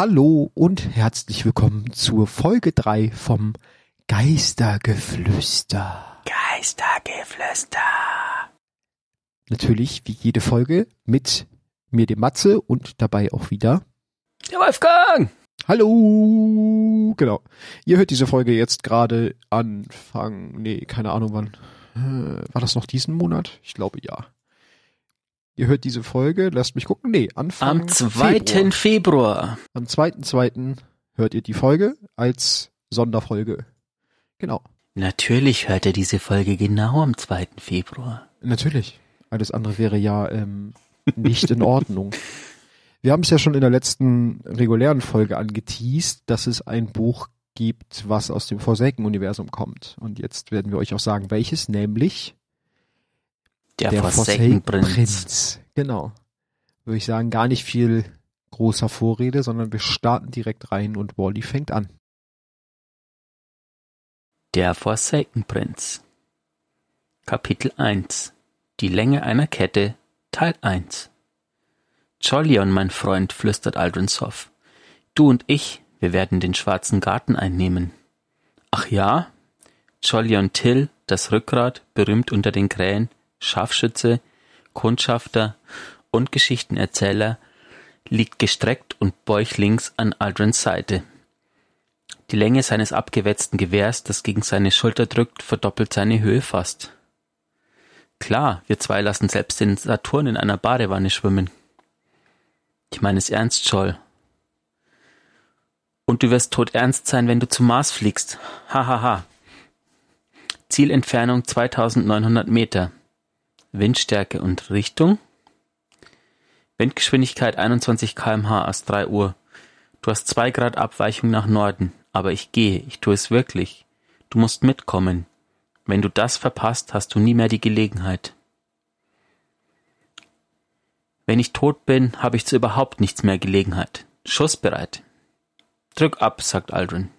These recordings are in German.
Hallo und herzlich willkommen zur Folge 3 vom Geistergeflüster. Geistergeflüster. Natürlich wie jede Folge mit mir dem Matze und dabei auch wieder Der Wolfgang. Hallo. Genau. Ihr hört diese Folge jetzt gerade Anfang, nee, keine Ahnung wann. Äh, War das noch diesen Monat? Ich glaube ja. Ihr hört diese Folge, lasst mich gucken. Nee, Anfang Am 2. Februar. Februar. Am 2.2. hört ihr die Folge als Sonderfolge. Genau. Natürlich hört er diese Folge genau am 2. Februar. Natürlich. Alles andere wäre ja ähm, nicht in Ordnung. Wir haben es ja schon in der letzten regulären Folge angeteased, dass es ein Buch gibt, was aus dem Forsaken-Universum kommt. Und jetzt werden wir euch auch sagen, welches, nämlich Der, Forsaken Prinz. Prinz. Genau. Würde ich sagen, gar nicht viel großer Vorrede, sondern wir starten direkt rein und Wally fängt an. Der Forsaken Prinz. Kapitel 1. Die Länge einer Kette. Teil 1. Jolyon, mein Freund, flüstert Aldrin Soff. Du und ich, wir werden den schwarzen Garten einnehmen. Ach ja? Jolyon Till, das Rückgrat, berühmt unter den Krähen, Scharfschütze, Kundschafter und Geschichtenerzähler, liegt gestreckt und bäuchlings an Aldrins Seite. Die Länge seines abgewetzten Gewehrs, das gegen seine Schulter drückt, verdoppelt seine Höhe fast. Klar, wir zwei lassen selbst den Saturn in einer Badewanne schwimmen. Ich meine es ernst, Joel. Und du wirst todernst sein, wenn du zum Mars fliegst. Hahaha. Ha, ha. Zielentfernung 2900 Meter. Windstärke und Richtung? Windgeschwindigkeit 21 kmh aus 3 Uhr. Du hast zwei Grad Abweichung nach Norden. Aber ich gehe, ich tue es wirklich. Du musst mitkommen. Wenn du das verpasst, hast du nie mehr die Gelegenheit. Wenn ich tot bin, habe ich zu überhaupt nichts mehr Gelegenheit. Schussbereit. Drück ab, sagt Aldrin.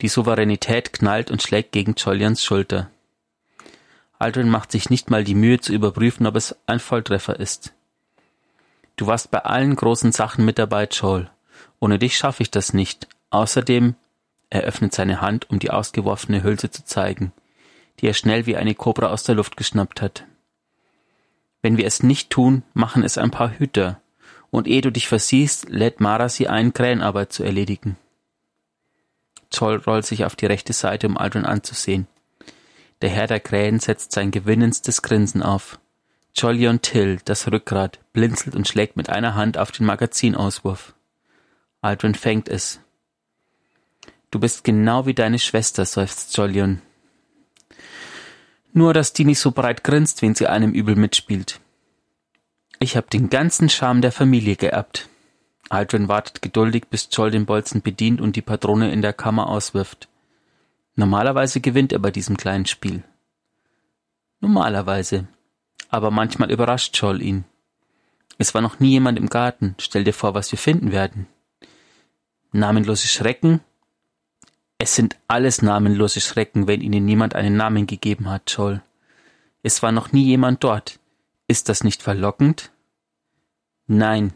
Die Souveränität knallt und schlägt gegen Jolians Schulter. Aldrin macht sich nicht mal die Mühe zu überprüfen, ob es ein Volltreffer ist. Du warst bei allen großen Sachen mit dabei, Joel. Ohne dich schaffe ich das nicht. Außerdem, er öffnet seine Hand, um die ausgeworfene Hülse zu zeigen, die er schnell wie eine Kobra aus der Luft geschnappt hat. Wenn wir es nicht tun, machen es ein paar Hüter, und ehe du dich versiehst, lädt Mara sie ein, Krähenarbeit zu erledigen. Zoll rollt sich auf die rechte Seite, um Aldrin anzusehen. Der Herr der Krähen setzt sein gewinnendstes Grinsen auf. Jolyon Till, das Rückgrat, blinzelt und schlägt mit einer Hand auf den Magazinauswurf. Aldrin fängt es. Du bist genau wie deine Schwester, seufzt Jolyon. Nur, dass die nicht so breit grinst, wenn sie einem übel mitspielt. Ich hab den ganzen Charme der Familie geerbt. Aldrin wartet geduldig, bis Joel den Bolzen bedient und die Patrone in der Kammer auswirft. Normalerweise gewinnt er bei diesem kleinen Spiel. Normalerweise. Aber manchmal überrascht Joel ihn. Es war noch nie jemand im Garten. Stell dir vor, was wir finden werden. Namenlose Schrecken? Es sind alles namenlose Schrecken, wenn ihnen niemand einen Namen gegeben hat, Joel. Es war noch nie jemand dort. Ist das nicht verlockend? Nein,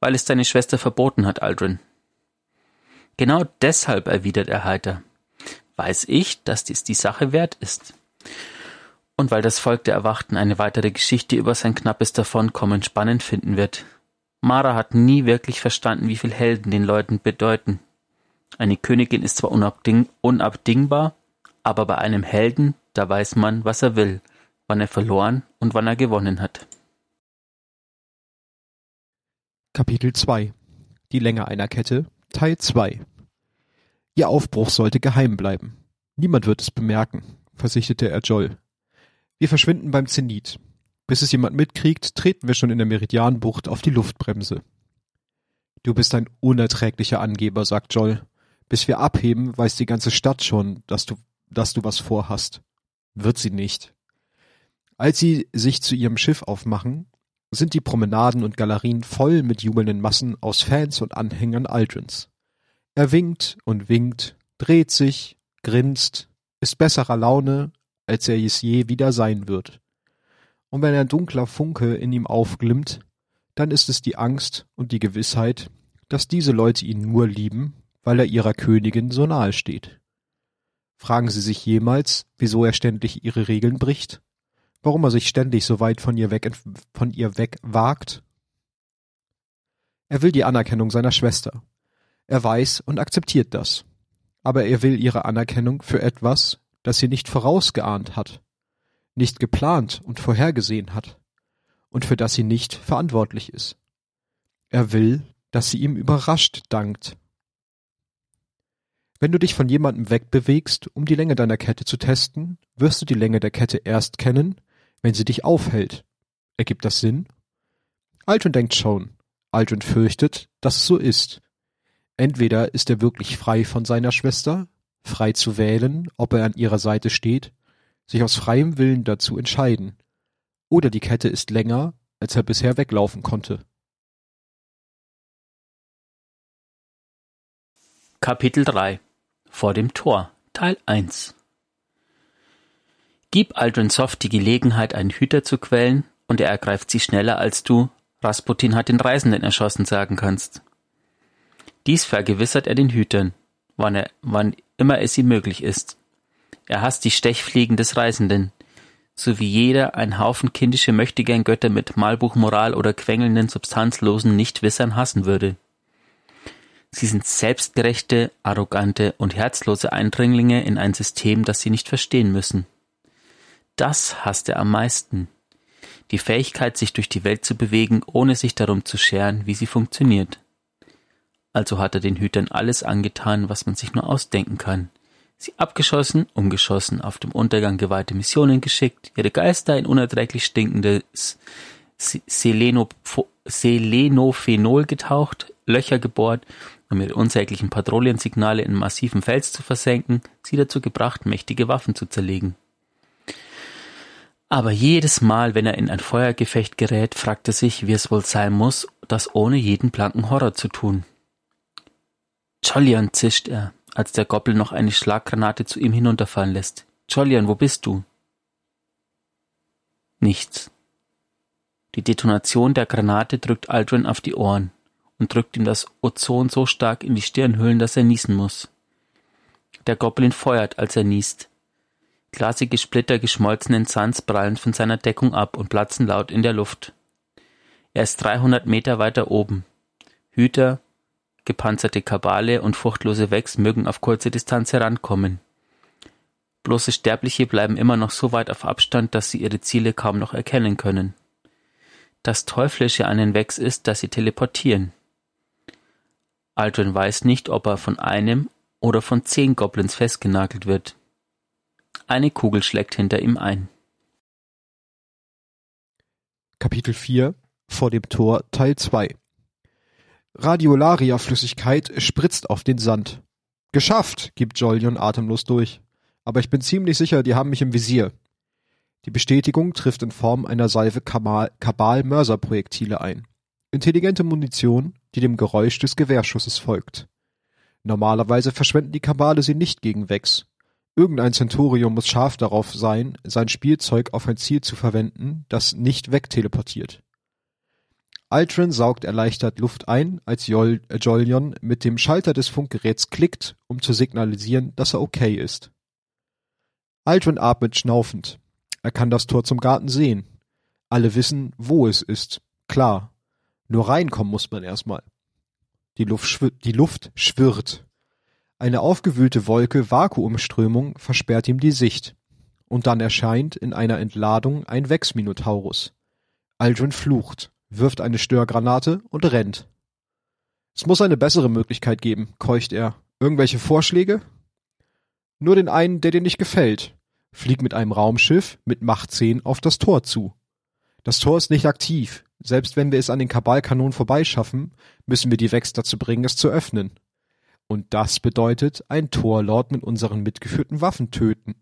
weil es deine Schwester verboten hat, Aldrin. Genau deshalb, erwidert er heiter, weiß ich, dass dies die Sache wert ist. Und weil das Volk der Erwachten eine weitere Geschichte über sein knappes Davonkommen spannend finden wird. Mara hat nie wirklich verstanden, wie viel Helden den Leuten bedeuten. Eine Königin ist zwar unabding unabdingbar, aber bei einem Helden, da weiß man, was er will, wann er verloren und wann er gewonnen hat. Kapitel 2 Die Länge einer Kette Teil 2 Ihr Aufbruch sollte geheim bleiben. Niemand wird es bemerken, versicherte er Joel. Wir verschwinden beim Zenit. Bis es jemand mitkriegt, treten wir schon in der Meridianbucht auf die Luftbremse. Du bist ein unerträglicher Angeber, sagt Joel. Bis wir abheben, weiß die ganze Stadt schon, dass du, dass du was vorhast. Wird sie nicht. Als sie sich zu ihrem Schiff aufmachen, sind die Promenaden und Galerien voll mit jubelnden Massen aus Fans und Anhängern Aldrins. Er winkt und winkt, dreht sich, grinst, ist besserer Laune, als er es je wieder sein wird. Und wenn ein dunkler Funke in ihm aufglimmt, dann ist es die Angst und die Gewissheit, dass diese Leute ihn nur lieben, weil er ihrer Königin so nahe steht. Fragen Sie sich jemals, wieso er ständig ihre Regeln bricht? Warum er sich ständig so weit von ihr weg, von ihr weg wagt? Er will die Anerkennung seiner Schwester. Er weiß und akzeptiert das. Aber er will ihre Anerkennung für etwas, das sie nicht vorausgeahnt hat, nicht geplant und vorhergesehen hat und für das sie nicht verantwortlich ist. Er will, dass sie ihm überrascht dankt. Wenn du dich von jemandem wegbewegst, um die Länge deiner Kette zu testen, wirst du die Länge der Kette erst kennen, wenn sie dich aufhält. Ergibt das Sinn? Aldrin denkt schon. Aldrin fürchtet, dass es so ist. Entweder ist er wirklich frei von seiner Schwester, frei zu wählen, ob er an ihrer Seite steht, sich aus freiem Willen dazu entscheiden, oder die Kette ist länger, als er bisher weglaufen konnte. Kapitel 3 Vor dem Tor Teil 1 Gib Aldrin Soft die Gelegenheit, einen Hüter zu quälen, und er ergreift sie schneller, als du Rasputin hat den Reisenden erschossen sagen kannst. Dies vergewissert er den Hütern, wann, er, wann immer es ihm möglich ist. Er hasst die Stechfliegen des Reisenden, so wie jeder ein Haufen kindische Möchtegern-Götter mit Malbuchmoral oder quengelnden, substanzlosen Nichtwissern hassen würde. Sie sind selbstgerechte, arrogante und herzlose Eindringlinge in ein System, das sie nicht verstehen müssen. Das hasst er am meisten. Die Fähigkeit, sich durch die Welt zu bewegen, ohne sich darum zu scheren, wie sie funktioniert. Also hat er den Hütern alles angetan, was man sich nur ausdenken kann. Sie abgeschossen, umgeschossen, auf dem Untergang geweihte Missionen geschickt, ihre Geister in unerträglich stinkendes Selenophenol getaucht, Löcher gebohrt um ihre unsäglichen Patrouillensignale in massivem Fels zu versenken, sie dazu gebracht, mächtige Waffen zu zerlegen. Aber jedes Mal, wenn er in ein Feuergefecht gerät, fragt er sich, wie es wohl sein muss, das ohne jeden blanken Horror zu tun. Jollian, zischt er, als der Goppel noch eine Schlaggranate zu ihm hinunterfallen lässt. Jollian, wo bist du? Nichts. Die Detonation der Granate drückt Aldrin auf die Ohren und drückt ihm das Ozon so stark in die Stirnhöhlen, dass er niesen muss. Der Goblin feuert, als er niest. Glasige Splitter geschmolzenen Sands prallen von seiner Deckung ab und platzen laut in der Luft. Er ist 300 Meter weiter oben. Hüter, gepanzerte Kabale und furchtlose Wex mögen auf kurze Distanz herankommen. Bloße Sterbliche bleiben immer noch so weit auf Abstand, dass sie ihre Ziele kaum noch erkennen können. Das Teuflische an den Wex ist, dass sie teleportieren. Aldrin weiß nicht, ob er von einem oder von zehn Goblins festgenagelt wird. Eine Kugel schlägt hinter ihm ein. Kapitel 4 Vor dem Tor Teil 2 Radiolaria-Flüssigkeit spritzt auf den Sand. Geschafft, gibt Jolion atemlos durch. Aber ich bin ziemlich sicher, die haben mich im Visier. Die Bestätigung trifft in Form einer Salve Kabal-Mörser-Projektile ein. Intelligente Munition, die dem Geräusch des Gewehrschusses folgt. Normalerweise verschwenden die Kabale sie nicht gegen Vex. Irgendein Zenturium muss scharf darauf sein, sein Spielzeug auf ein Ziel zu verwenden, das nicht wegteleportiert. Altrin saugt erleichtert Luft ein, als Jol äh, Jolion mit dem Schalter des Funkgeräts klickt, um zu signalisieren, dass er okay ist. Altrin atmet schnaufend. Er kann das Tor zum Garten sehen. Alle wissen, wo es ist. Klar. Nur reinkommen muss man erstmal. Die Luft, die Luft schwirrt. Eine aufgewühlte Wolke Vakuumströmung versperrt ihm die Sicht. Und dann erscheint in einer Entladung ein Vex-Minotaurus. Aldrin flucht, wirft eine Störgranate und rennt. Es muss eine bessere Möglichkeit geben, keucht er. Irgendwelche Vorschläge? Nur den einen, der dir nicht gefällt. Flieg mit einem Raumschiff mit Macht 10 auf das Tor zu. Das Tor ist nicht aktiv. Selbst wenn wir es an den Kabalkanonen vorbeischaffen, müssen wir die Vex dazu bringen, es zu öffnen. Und das bedeutet, ein Torlord mit unseren mitgeführten Waffen töten.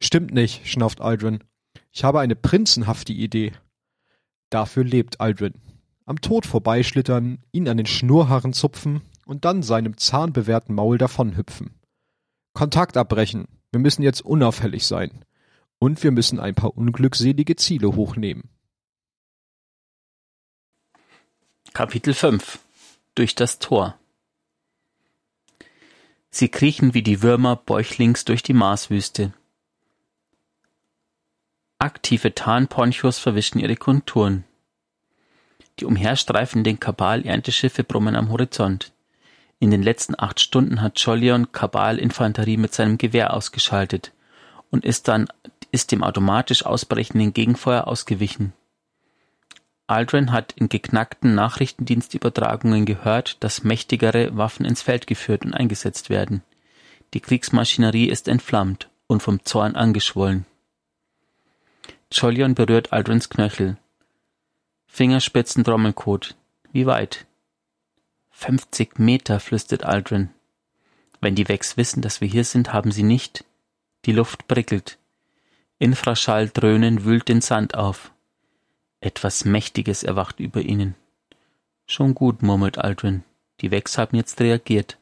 Stimmt nicht, schnauft Aldrin. Ich habe eine prinzenhafte Idee. Dafür lebt Aldrin. Am Tod vorbeischlittern, ihn an den Schnurrhaaren zupfen und dann seinem zahnbewehrten Maul davonhüpfen. Kontakt abbrechen. Wir müssen jetzt unauffällig sein. Und wir müssen ein paar unglückselige Ziele hochnehmen. Kapitel 5 durch das Tor. Sie kriechen wie die Würmer bäuchlings durch die Marswüste. Aktive Tarnponchos verwischen ihre Konturen. Die umherstreifenden Kabal-Ernteschiffe brummen am Horizont. In den letzten acht Stunden hat Jolyon Kabal-Infanterie mit seinem Gewehr ausgeschaltet und ist dann ist dem automatisch ausbrechenden Gegenfeuer ausgewichen. Aldrin hat in geknackten Nachrichtendienstübertragungen gehört, dass mächtigere Waffen ins Feld geführt und eingesetzt werden. Die Kriegsmaschinerie ist entflammt und vom Zorn angeschwollen. Jolyon berührt Aldrins Knöchel. Fingerspitzen Trommelcode. Wie weit? Fünfzig Meter, flüstert Aldrin. Wenn die Wex wissen, dass wir hier sind, haben sie nicht. Die Luft prickelt. Infraschalldröhnen wühlt den Sand auf. Etwas Mächtiges erwacht über ihnen. Schon gut, murmelt Aldrin. Die Wex haben jetzt reagiert.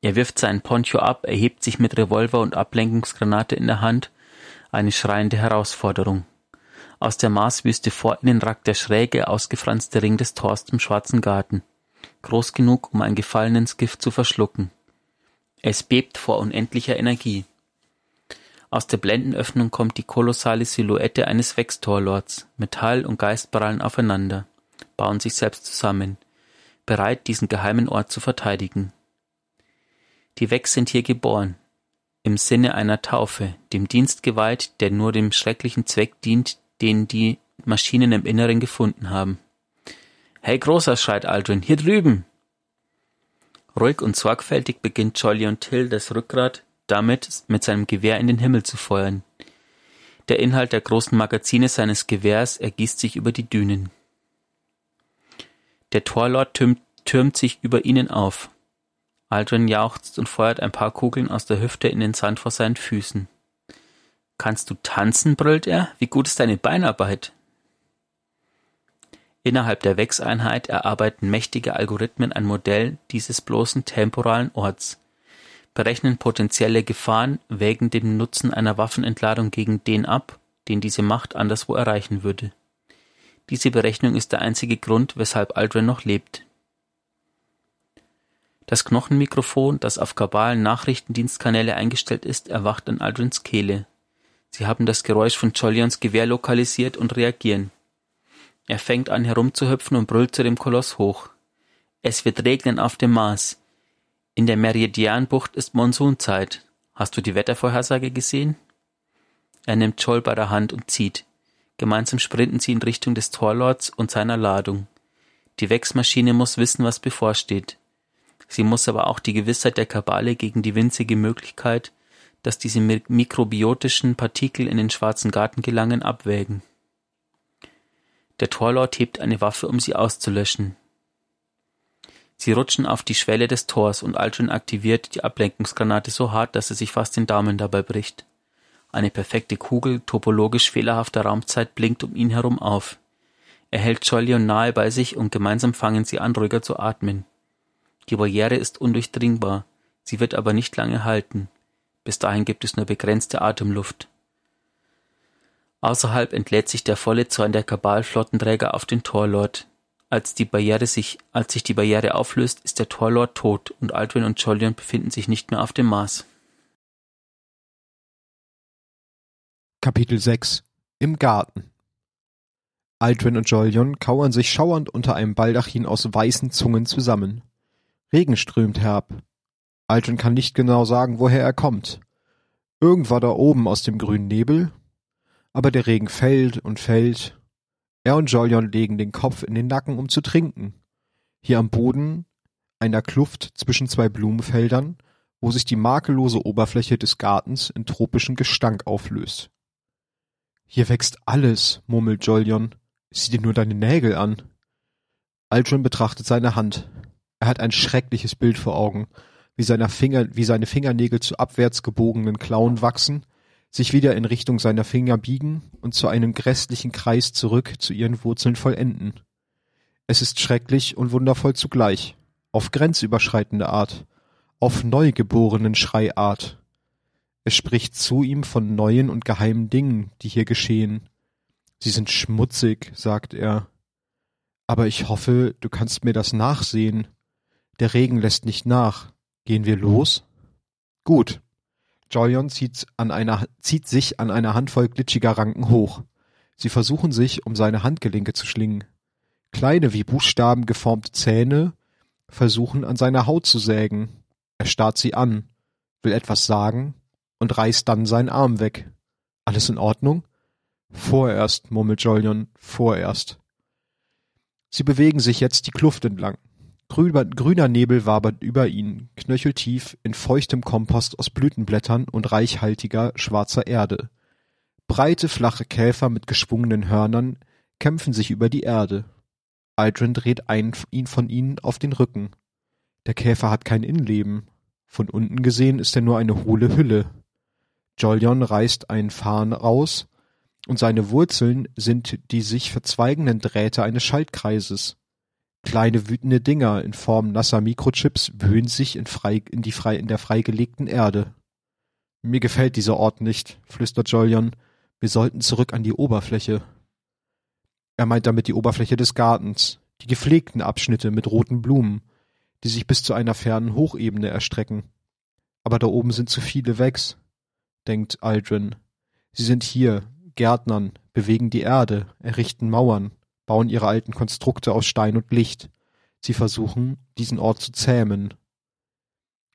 Er wirft seinen Poncho ab, erhebt sich mit Revolver und Ablenkungsgranate in der Hand. Eine schreiende Herausforderung. Aus der Marswüste vor ihnen ragt der schräge, ausgefranste Ring des Tors zum schwarzen Garten. Groß genug, um ein gefallenes Gift zu verschlucken. Es bebt vor unendlicher Energie. Aus der Blendenöffnung kommt die kolossale Silhouette eines Wechstorlords. Metall und Geist prallen aufeinander, bauen sich selbst zusammen, bereit, diesen geheimen Ort zu verteidigen. Die Wex sind hier geboren, im Sinne einer Taufe, dem Dienst geweiht, der nur dem schrecklichen Zweck dient, den die Maschinen im Inneren gefunden haben. Hey Großer, schreit Aldrin, hier drüben! Ruhig und sorgfältig beginnt Jolly und Till das Rückgrat damit mit seinem Gewehr in den Himmel zu feuern. Der Inhalt der großen Magazine seines Gewehrs ergießt sich über die Dünen. Der Torlord türmt, türmt sich über ihnen auf. Aldrin jauchzt und feuert ein paar Kugeln aus der Hüfte in den Sand vor seinen Füßen. Kannst du tanzen? brüllt er. Wie gut ist deine Beinarbeit? Innerhalb der Wex-Einheit erarbeiten mächtige Algorithmen ein Modell dieses bloßen temporalen Orts berechnen potenzielle Gefahren, wägen den Nutzen einer Waffenentladung gegen den ab, den diese Macht anderswo erreichen würde. Diese Berechnung ist der einzige Grund, weshalb Aldrin noch lebt. Das Knochenmikrofon, das auf kabalen Nachrichtendienstkanäle eingestellt ist, erwacht an Aldrins Kehle. Sie haben das Geräusch von Jollions Gewehr lokalisiert und reagieren. Er fängt an herumzuhüpfen und brüllt zu dem Koloss hoch. Es wird regnen auf dem Mars. In der Meridianbucht ist Monsunzeit. Hast du die Wettervorhersage gesehen? Er nimmt Joel bei der Hand und zieht. Gemeinsam sprinten sie in Richtung des Torlords und seiner Ladung. Die Wechsmaschine muss wissen, was bevorsteht. Sie muss aber auch die Gewissheit der Kabale gegen die winzige Möglichkeit, dass diese mikrobiotischen Partikel in den schwarzen Garten gelangen, abwägen. Der Torlord hebt eine Waffe, um sie auszulöschen. Sie rutschen auf die Schwelle des Tors und Aldrin aktiviert die Ablenkungsgranate so hart, dass er sich fast den Daumen dabei bricht. Eine perfekte Kugel topologisch fehlerhafter Raumzeit blinkt um ihn herum auf. Er hält Jolyon nahe bei sich und gemeinsam fangen sie an, ruhiger zu atmen. Die Barriere ist undurchdringbar, sie wird aber nicht lange halten. Bis dahin gibt es nur begrenzte Atemluft. Außerhalb entlädt sich der volle Zorn der Kabalflottenträger auf den Torlord, als die Barriere sich, als sich die Barriere auflöst, ist der Torlord tot und Aldrin und Jolyon befinden sich nicht mehr auf dem Mars. Kapitel 6 Im Garten Aldrin und Jolyon kauern sich schauernd unter einem Baldachin aus weißen Zungen zusammen. Regen strömt herab. Aldrin kann nicht genau sagen, woher er kommt. Irgendwann da oben aus dem grünen Nebel. Aber der Regen fällt und fällt er und Jolyon legen den Kopf in den Nacken, um zu trinken. Hier am Boden einer Kluft zwischen zwei Blumenfeldern, wo sich die makellose Oberfläche des Gartens in tropischen Gestank auflöst. Hier wächst alles, murmelt Jolyon. Sieh dir nur deine Nägel an. Aldrin betrachtet seine Hand. Er hat ein schreckliches Bild vor Augen, wie, seine Finger, wie seine Fingernägel zu abwärts gebogenen Klauen wachsen sich wieder in Richtung seiner Finger biegen und zu einem grässlichen Kreis zurück zu ihren Wurzeln vollenden. Es ist schrecklich und wundervoll zugleich, auf grenzüberschreitende Art, auf neugeborenen Schreiart. Es spricht zu ihm von neuen und geheimen Dingen, die hier geschehen. Sie sind schmutzig, sagt er. Aber ich hoffe, du kannst mir das nachsehen. Der Regen lässt nicht nach. Gehen wir los? Gut. Jolyon zieht, an einer, zieht sich an einer Handvoll glitschiger Ranken hoch. Sie versuchen sich um seine Handgelenke zu schlingen. Kleine wie Buchstaben geformte Zähne versuchen an seiner Haut zu sägen. Er starrt sie an, will etwas sagen und reißt dann seinen Arm weg. Alles in Ordnung? Vorerst, murmelt Jolyon, vorerst. Sie bewegen sich jetzt die Kluft entlang. Grüner Nebel wabert über ihnen, knöcheltief in feuchtem Kompost aus Blütenblättern und reichhaltiger, schwarzer Erde. Breite, flache Käfer mit geschwungenen Hörnern kämpfen sich über die Erde. Aldrin dreht einen von ihnen auf den Rücken. Der Käfer hat kein Innenleben. Von unten gesehen ist er nur eine hohle Hülle. Jolyon reißt einen Farn raus, und seine Wurzeln sind die sich verzweigenden Drähte eines Schaltkreises. Kleine wütende Dinger in Form nasser Mikrochips wühlen sich in, frei, in, die frei, in der freigelegten Erde. Mir gefällt dieser Ort nicht, flüstert Jolyon. Wir sollten zurück an die Oberfläche. Er meint damit die Oberfläche des Gartens, die gepflegten Abschnitte mit roten Blumen, die sich bis zu einer fernen Hochebene erstrecken. Aber da oben sind zu viele Wächs, denkt Aldrin. Sie sind hier, Gärtnern, bewegen die Erde, errichten Mauern, bauen ihre alten Konstrukte aus Stein und Licht. Sie versuchen, diesen Ort zu zähmen.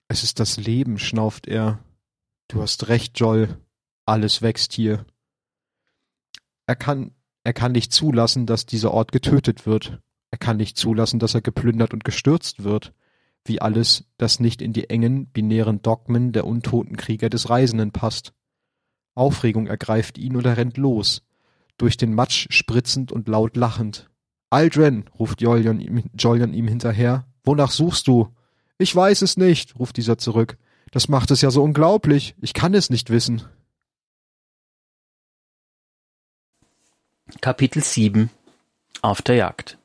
Es ist das Leben, schnauft er. Du hast recht, Joel. Alles wächst hier. Er kann, er kann nicht zulassen, dass dieser Ort getötet wird. Er kann nicht zulassen, dass er geplündert und gestürzt wird. Wie alles, das nicht in die engen, binären Dogmen der untoten Krieger des Reisenden passt. Aufregung ergreift ihn und er rennt los durch den Matsch spritzend und laut lachend. Aldrin, ruft Jolyon ihm, Jolyon ihm hinterher. Wonach suchst du? Ich weiß es nicht, ruft dieser zurück. Das macht es ja so unglaublich. Ich kann es nicht wissen. Kapitel 7 Auf der Jagd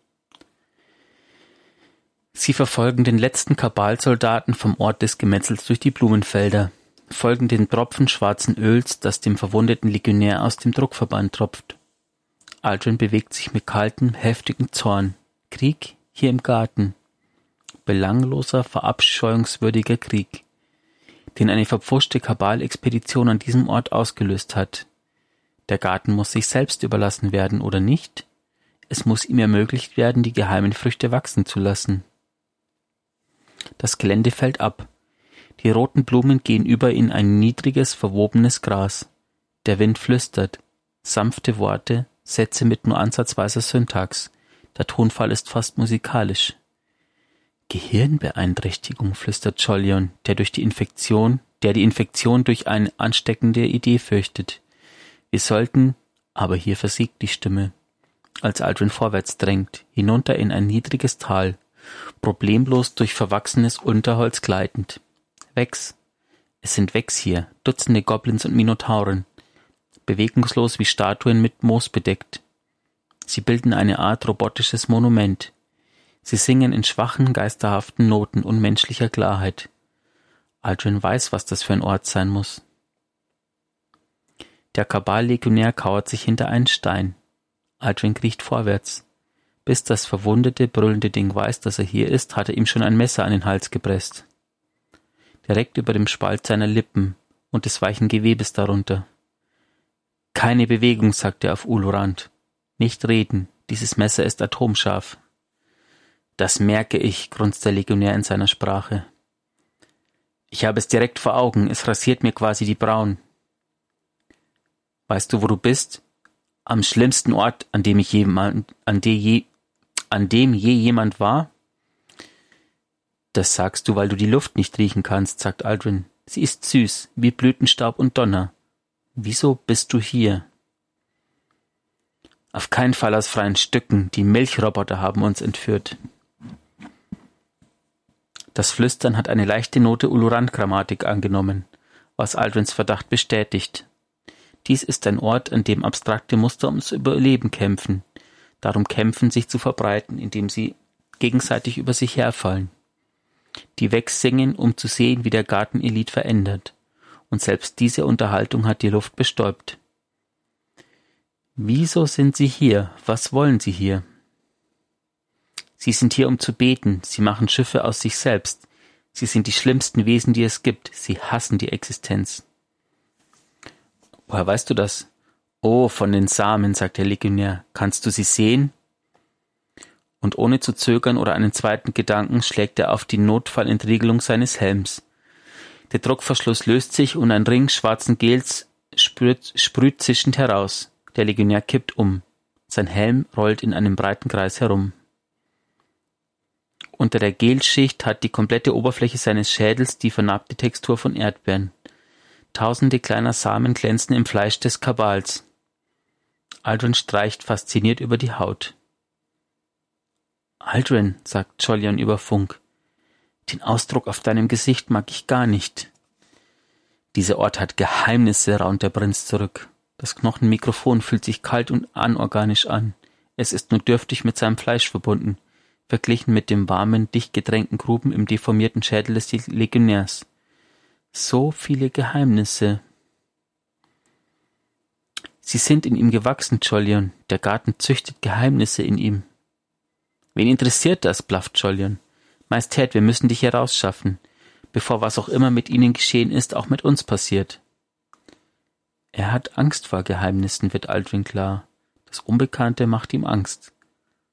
Sie verfolgen den letzten Kabalsoldaten vom Ort des Gemetzels durch die Blumenfelder, folgen den Tropfen schwarzen Öls, das dem verwundeten Legionär aus dem Druckverband tropft. Aldrin bewegt sich mit kaltem, heftigem Zorn. Krieg hier im Garten. Belangloser, verabscheuungswürdiger Krieg, den eine verpfuschte Kabalexpedition an diesem Ort ausgelöst hat. Der Garten muss sich selbst überlassen werden, oder nicht? Es muss ihm ermöglicht werden, die geheimen Früchte wachsen zu lassen. Das Gelände fällt ab. Die roten Blumen gehen über in ein niedriges, verwobenes Gras. Der Wind flüstert. Sanfte Worte, Sätze mit nur ansatzweiser Syntax. Der Tonfall ist fast musikalisch. Gehirnbeeinträchtigung, flüstert Jolyon, der durch die Infektion, der die Infektion durch eine ansteckende Idee fürchtet. Wir sollten, aber hier versiegt die Stimme, als Aldrin vorwärts drängt, hinunter in ein niedriges Tal, problemlos durch verwachsenes Unterholz gleitend. Wex. Es sind Wex hier, Dutzende Goblins und Minotauren bewegungslos wie Statuen mit Moos bedeckt. Sie bilden eine Art robotisches Monument. Sie singen in schwachen, geisterhaften Noten unmenschlicher Klarheit. Aldrin weiß, was das für ein Ort sein muss. Der Kaballegionär kauert sich hinter einen Stein. Aldrin kriecht vorwärts. Bis das verwundete, brüllende Ding weiß, dass er hier ist, hat er ihm schon ein Messer an den Hals gepresst. Direkt über dem Spalt seiner Lippen und des weichen Gewebes darunter. Keine Bewegung, sagt er auf Ulurand. Nicht reden, dieses Messer ist atomscharf. Das merke ich, grunzt der Legionär in seiner Sprache. Ich habe es direkt vor Augen, es rasiert mir quasi die Brauen. Weißt du, wo du bist? Am schlimmsten Ort, an dem ich jemand, an, de je, an dem je jemand war? Das sagst du, weil du die Luft nicht riechen kannst, sagt Aldrin. Sie ist süß, wie Blütenstaub und Donner. Wieso bist du hier? Auf keinen Fall aus freien Stücken, die Milchroboter haben uns entführt. Das Flüstern hat eine leichte Note Ulurant-Grammatik angenommen, was Aldrins Verdacht bestätigt. Dies ist ein Ort, an dem abstrakte Muster ums Überleben kämpfen, darum kämpfen, sich zu verbreiten, indem sie gegenseitig über sich herfallen. Die Wex singen, um zu sehen, wie der Garten ihr Lied verändert und selbst diese Unterhaltung hat die Luft bestäubt. Wieso sind Sie hier? Was wollen Sie hier? Sie sind hier, um zu beten. Sie machen Schiffe aus sich selbst. Sie sind die schlimmsten Wesen, die es gibt. Sie hassen die Existenz. Woher weißt du das? Oh, von den Samen, sagt der Legionär. Kannst du sie sehen? Und ohne zu zögern oder einen zweiten Gedanken schlägt er auf die Notfallentriegelung seines Helms. Der Druckverschluss löst sich und ein Ring schwarzen Gels sprüht, sprüht zischend heraus. Der Legionär kippt um. Sein Helm rollt in einem breiten Kreis herum. Unter der Gelschicht hat die komplette Oberfläche seines Schädels die vernarbte Textur von Erdbeeren. Tausende kleiner Samen glänzen im Fleisch des Kabals. Aldrin streicht fasziniert über die Haut. Aldrin, sagt Jolyon über Funk, den Ausdruck auf deinem Gesicht mag ich gar nicht. Dieser Ort hat Geheimnisse, raunt der Prinz zurück. Das Knochenmikrofon fühlt sich kalt und anorganisch an. Es ist nur dürftig mit seinem Fleisch verbunden verglichen mit dem warmen, dicht gedrängten Gruben im deformierten Schädel des Legionärs. So viele Geheimnisse. Sie sind in ihm gewachsen, Jolyon. Der Garten züchtet Geheimnisse in ihm. Wen interessiert das? blafft Jolyon. Majestät, wir müssen dich herausschaffen, bevor was auch immer mit ihnen geschehen ist, auch mit uns passiert. Er hat Angst vor Geheimnissen, wird Aldrin klar. Das Unbekannte macht ihm Angst,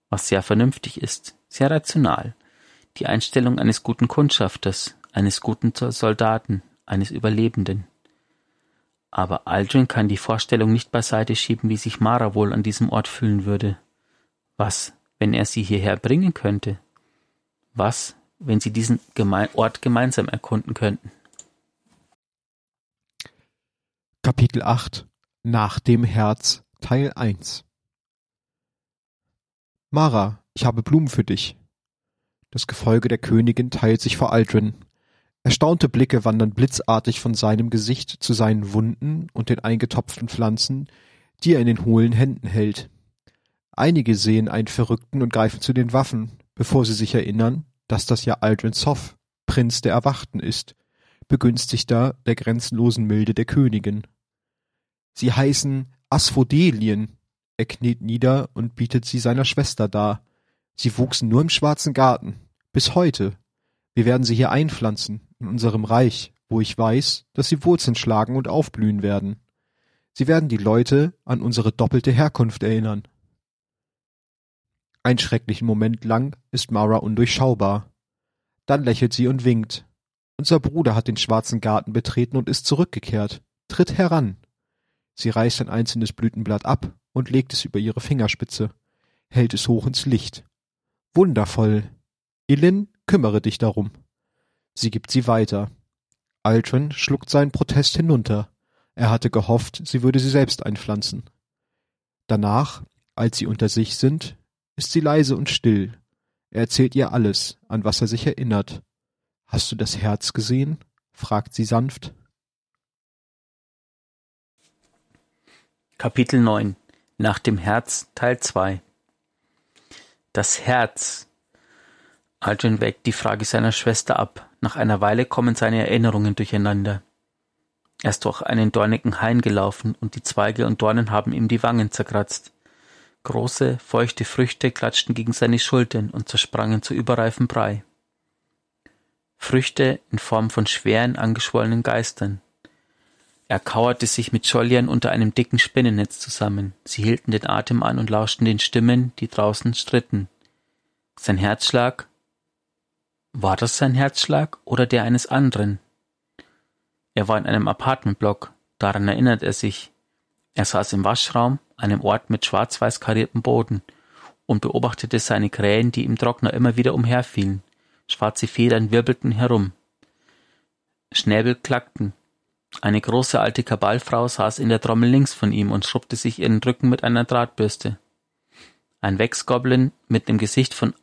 was sehr vernünftig ist sehr rational, die Einstellung eines guten Kundschafters, eines guten Soldaten, eines Überlebenden. Aber Aldrin kann die Vorstellung nicht beiseite schieben, wie sich Mara wohl an diesem Ort fühlen würde. Was, wenn er sie hierher bringen könnte? Was, wenn sie diesen Geme Ort gemeinsam erkunden könnten? Kapitel 8 Nach dem Herz Teil 1 Mara, ich habe Blumen für dich. Das Gefolge der Königin teilt sich vor Aldrin. Erstaunte Blicke wandern blitzartig von seinem Gesicht zu seinen Wunden und den eingetopften Pflanzen, die er in den hohlen Händen hält. Einige sehen einen Verrückten und greifen zu den Waffen, bevor sie sich erinnern, dass das ja Aldrin Soff, Prinz der Erwachten ist, Begünstigter der grenzenlosen Milde der Königin. Sie heißen Asphodelien. Er kniet nieder und bietet sie seiner Schwester dar. Sie wuchsen nur im Schwarzen Garten. Bis heute. Wir werden sie hier einpflanzen, in unserem Reich, wo ich weiß, dass sie Wurzeln schlagen und aufblühen werden. Sie werden die Leute an unsere doppelte Herkunft erinnern. Einen schrecklichen Moment lang ist Mara undurchschaubar. Dann lächelt sie und winkt. Unser Bruder hat den schwarzen Garten betreten und ist zurückgekehrt. Tritt heran. Sie reißt ein einzelnes Blütenblatt ab und legt es über ihre Fingerspitze, hält es hoch ins Licht. Wundervoll. Ilin, kümmere dich darum. Sie gibt sie weiter. Aldrin schluckt seinen Protest hinunter. Er hatte gehofft, sie würde sie selbst einpflanzen. Danach, als sie unter sich sind, ist sie leise und still. Er erzählt ihr alles, an was er sich erinnert. Hast du das Herz gesehen? fragt sie sanft. Kapitel 9 Nach dem Herz Teil 2 das Herz. Aldrin wägt die Frage seiner Schwester ab. Nach einer Weile kommen seine Erinnerungen durcheinander. Er ist durch einen dornigen Hain gelaufen und die Zweige und Dornen haben ihm die Wangen zerkratzt. Große, feuchte Früchte klatschten gegen seine Schultern und zersprangen zu überreifem Brei. Früchte in Form von schweren, angeschwollenen Geistern. Er kauerte sich mit Jolyon unter einem dicken Spinnennetz zusammen. Sie hielten den Atem an und lauschten den Stimmen, die draußen stritten. Sein Herzschlag? War das sein Herzschlag oder der eines anderen? Er war in einem Apartmentblock, daran erinnert er sich. Er saß im Waschraum, einem Ort mit schwarz-weiß kariertem Boden, und beobachtete seine Krähen, die im Trockner immer wieder umherfielen. Schwarze Federn wirbelten herum. Schnäbel klackten, eine große alte Kabalfrau saß in der Trommel links von ihm und schrubbte sich ihren Rücken mit einer Drahtbürste. Ein Wechsgoblin mit dem Gesicht von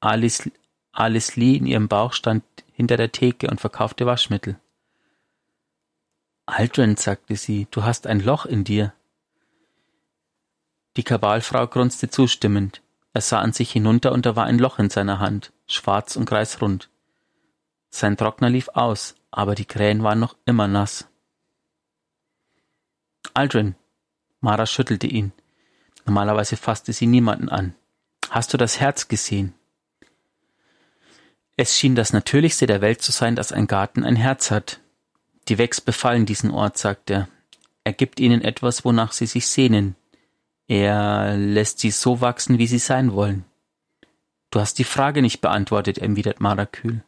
Alice, Alice Lee in ihrem Bauch stand hinter der Theke und verkaufte Waschmittel. Aldrin, sagte sie, du hast ein Loch in dir. Die Kabalfrau grunzte zustimmend. Er sah an sich hinunter und da war ein Loch in seiner Hand, schwarz und kreisrund. Sein Trockner lief aus, aber die Krähen waren noch immer nass. Aldrin. Mara schüttelte ihn. Normalerweise fasste sie niemanden an. Hast du das Herz gesehen? Es schien das Natürlichste der Welt zu sein, dass ein Garten ein Herz hat. Die Wex befallen diesen Ort, sagt er. Er gibt ihnen etwas, wonach sie sich sehnen. Er lässt sie so wachsen, wie sie sein wollen. Du hast die Frage nicht beantwortet, erwidert Mara kühl.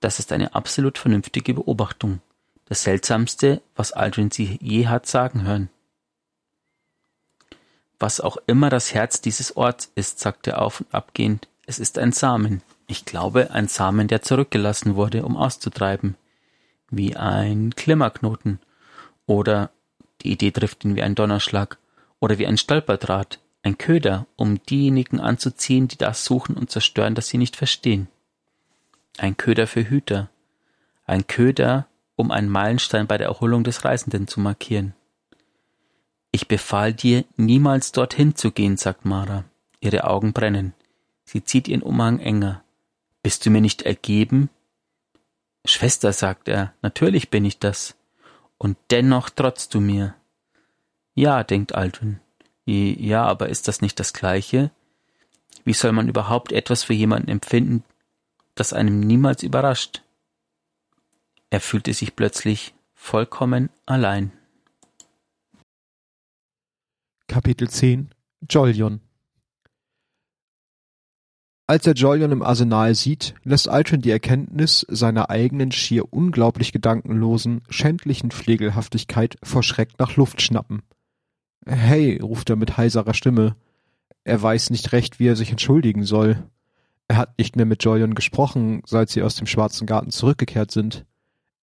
Das ist eine absolut vernünftige Beobachtung. Das Seltsamste, was Aldrin sie je hat sagen hören. Was auch immer das Herz dieses Orts ist, sagt er auf und abgehend, es ist ein Samen. Ich glaube, ein Samen, der zurückgelassen wurde, um auszutreiben. Wie ein Klimmerknoten. Oder, die Idee trifft ihn wie ein Donnerschlag, oder wie ein Stolperdraht, ein Köder, um diejenigen anzuziehen, die das suchen und zerstören, das sie nicht verstehen. Ein Köder für Hüter. Ein Köder, um einen Meilenstein bei der Erholung des Reisenden zu markieren. Ich befahl dir, niemals dorthin zu gehen, sagt Mara. Ihre Augen brennen. Sie zieht ihren Umhang enger. Bist du mir nicht ergeben? Schwester, sagt er, natürlich bin ich das. Und dennoch trotzt du mir. Ja, denkt Aldrin. Ja, aber ist das nicht das Gleiche? Wie soll man überhaupt etwas für jemanden empfinden, das einem niemals überrascht? Er fühlte sich plötzlich vollkommen allein. Kapitel 10 Jolion Als er Jolion im Arsenal sieht, lässt Aldrin die Erkenntnis seiner eigenen schier unglaublich gedankenlosen, schändlichen Pflegelhaftigkeit vor Schreck nach Luft schnappen. Hey, ruft er mit heiserer Stimme. Er weiß nicht recht, wie er sich entschuldigen soll. Er hat nicht mehr mit Jolion gesprochen, seit sie aus dem Schwarzen Garten zurückgekehrt sind.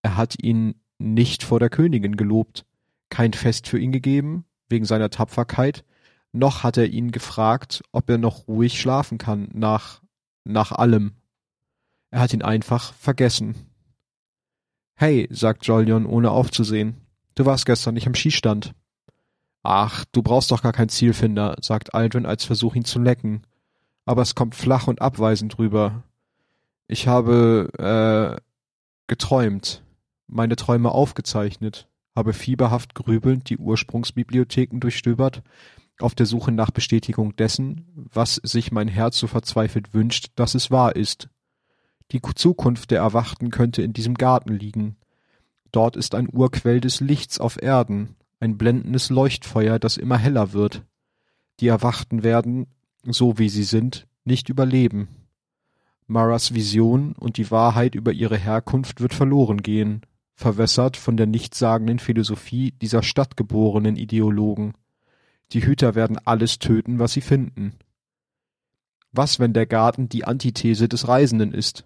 Er hat ihn nicht vor der Königin gelobt, kein Fest für ihn gegeben, wegen seiner Tapferkeit, noch hat er ihn gefragt, ob er noch ruhig schlafen kann, nach, nach allem. Er hat ihn einfach vergessen. Hey, sagt Jolion, ohne aufzusehen. Du warst gestern nicht am Skistand. Ach, du brauchst doch gar keinen Zielfinder, sagt Aldrin als Versuch, ihn zu lecken. Aber es kommt flach und abweisend rüber. Ich habe, äh, geträumt, meine Träume aufgezeichnet, habe fieberhaft grübelnd die Ursprungsbibliotheken durchstöbert, auf der Suche nach Bestätigung dessen, was sich mein Herz so verzweifelt wünscht, dass es wahr ist. Die Zukunft der Erwachten könnte in diesem Garten liegen. Dort ist ein Urquell des Lichts auf Erden, ein blendendes Leuchtfeuer, das immer heller wird. Die Erwachten werden, so wie sie sind, nicht überleben. Maras Vision und die Wahrheit über ihre Herkunft wird verloren gehen, verwässert von der nichtssagenden Philosophie dieser stadtgeborenen Ideologen. Die Hüter werden alles töten, was sie finden. Was, wenn der Garten die Antithese des Reisenden ist?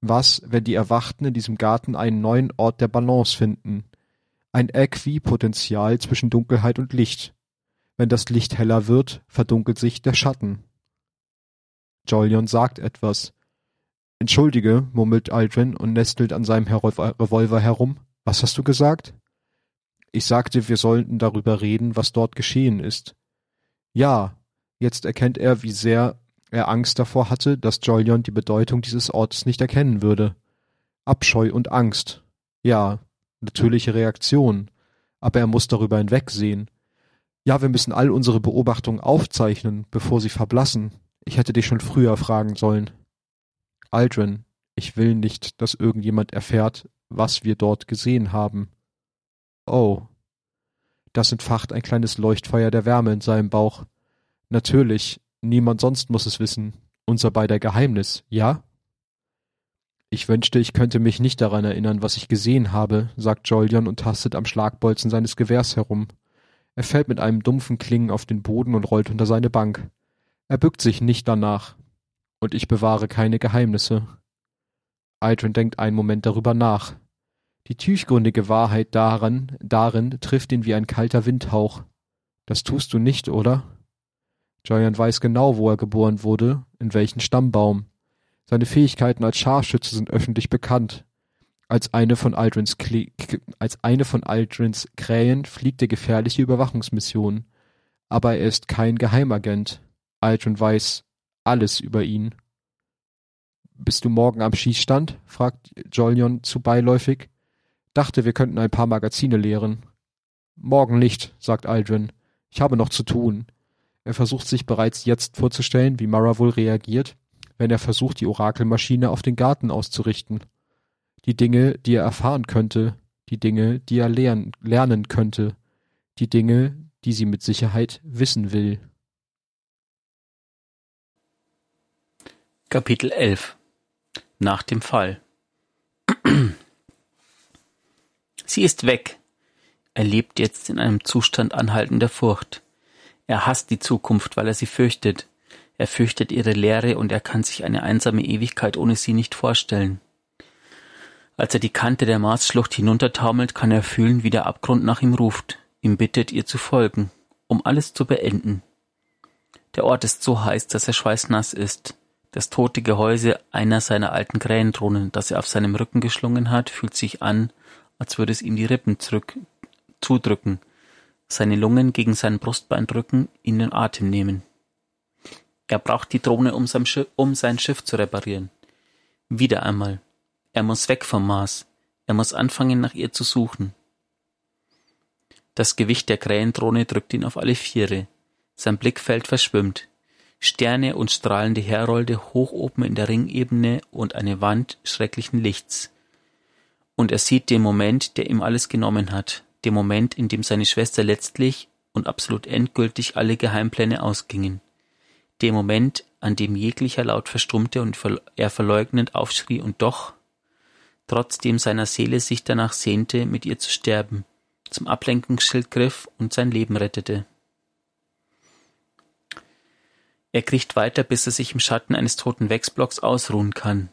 Was, wenn die Erwachten in diesem Garten einen neuen Ort der Balance finden, ein Äquipotential zwischen Dunkelheit und Licht. Wenn das Licht heller wird, verdunkelt sich der Schatten. Jolion sagt etwas. Entschuldige, murmelt Aldrin und nestelt an seinem Revolver herum. Was hast du gesagt? Ich sagte, wir sollten darüber reden, was dort geschehen ist. Ja, jetzt erkennt er, wie sehr er Angst davor hatte, dass Jolion die Bedeutung dieses Ortes nicht erkennen würde. Abscheu und Angst. Ja, natürliche Reaktion, aber er muss darüber hinwegsehen. Ja, wir müssen all unsere Beobachtungen aufzeichnen, bevor sie verblassen. Ich hätte dich schon früher fragen sollen. Aldrin, ich will nicht, dass irgendjemand erfährt, was wir dort gesehen haben. Oh. Das entfacht ein kleines Leuchtfeuer der Wärme in seinem Bauch. Natürlich, niemand sonst muss es wissen. Unser beider Geheimnis, ja? Ich wünschte, ich könnte mich nicht daran erinnern, was ich gesehen habe, sagt Jolion und tastet am Schlagbolzen seines Gewehrs herum. Er fällt mit einem dumpfen Klingen auf den Boden und rollt unter seine Bank. Er bückt sich nicht danach. Und ich bewahre keine Geheimnisse. Aldrin denkt einen Moment darüber nach. Die tiefgründige Wahrheit daran, darin trifft ihn wie ein kalter Windhauch. Das tust du nicht, oder? Jolion weiß genau, wo er geboren wurde, in welchen Stammbaum. Seine Fähigkeiten als Scharfschütze sind öffentlich bekannt. Als eine von Aldrins, Kle als eine von Aldrins Krähen fliegt er gefährliche Überwachungsmissionen. Aber er ist kein Geheimagent. Aldrin weiß alles über ihn. Bist du morgen am Schießstand? fragt Jolion zu beiläufig. Dachte, wir könnten ein paar Magazine leeren. Morgen nicht, sagt Aldrin. Ich habe noch zu tun. Er versucht sich bereits jetzt vorzustellen, wie Mara wohl reagiert, wenn er versucht, die Orakelmaschine auf den Garten auszurichten. Die Dinge, die er erfahren könnte, die Dinge, die er lernen, lernen könnte, die Dinge, die sie mit Sicherheit wissen will. Kapitel 11 Nach dem Fall Sie ist weg. Er lebt jetzt in einem Zustand anhaltender Furcht. Er hasst die Zukunft, weil er sie fürchtet. Er fürchtet ihre Leere und er kann sich eine einsame Ewigkeit ohne sie nicht vorstellen. Als er die Kante der Marsschlucht hinuntertaumelt, kann er fühlen, wie der Abgrund nach ihm ruft, ihm bittet, ihr zu folgen, um alles zu beenden. Der Ort ist so heiß, dass er schweißnass ist. Das tote Gehäuse einer seiner alten Krähendrohnen, das er auf seinem Rücken geschlungen hat, fühlt sich an, als würde es ihm die Rippen zurück, zudrücken, seine Lungen gegen sein Brustbein drücken, ihn den Atem nehmen. Er braucht die Drohne, um sein, Schiff, um sein Schiff zu reparieren. Wieder einmal. Er muss weg vom Mars. Er muss anfangen, nach ihr zu suchen. Das Gewicht der Krähendrohne drückt ihn auf alle Viere. Sein Blickfeld verschwimmt. Sterne und strahlende Herolde hoch oben in der Ringebene und eine Wand schrecklichen Lichts. Und er sieht den Moment, der ihm alles genommen hat, den Moment, in dem seine Schwester letztlich und absolut endgültig alle Geheimpläne ausgingen dem Moment, an dem jeglicher Laut verstummte und er verleugnend aufschrie und doch, trotzdem seiner Seele sich danach sehnte, mit ihr zu sterben, zum Ablenkungsschild griff und sein Leben rettete. Er kriecht weiter, bis er sich im Schatten eines toten Wechsblocks ausruhen kann.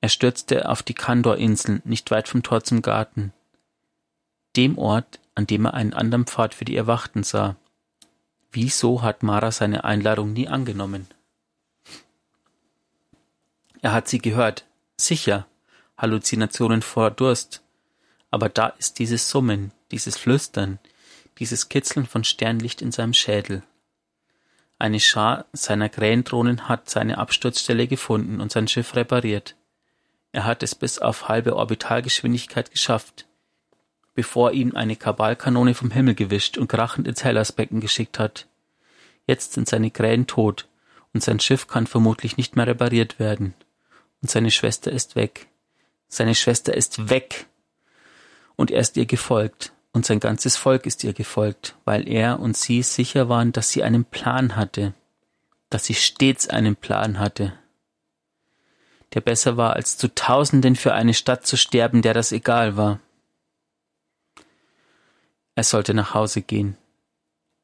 Er stürzte auf die Kandor-Inseln, nicht weit vom Tor zum Garten. Dem Ort, an dem er einen anderen Pfad für die Erwachten sah, Wieso hat Mara seine Einladung nie angenommen? Er hat sie gehört. Sicher. Halluzinationen vor Durst. Aber da ist dieses Summen, dieses Flüstern, dieses Kitzeln von Sternlicht in seinem Schädel. Eine Schar seiner Krähendrohnen hat seine Absturzstelle gefunden und sein Schiff repariert. Er hat es bis auf halbe Orbitalgeschwindigkeit geschafft bevor ihn eine Kabalkanone vom Himmel gewischt und krachend ins Hellersbecken geschickt hat. Jetzt sind seine Krähen tot, und sein Schiff kann vermutlich nicht mehr repariert werden. Und seine Schwester ist weg. Seine Schwester ist weg. Und er ist ihr gefolgt, und sein ganzes Volk ist ihr gefolgt, weil er und sie sicher waren, dass sie einen Plan hatte, dass sie stets einen Plan hatte, der besser war, als zu Tausenden für eine Stadt zu sterben, der das egal war. Er sollte nach Hause gehen.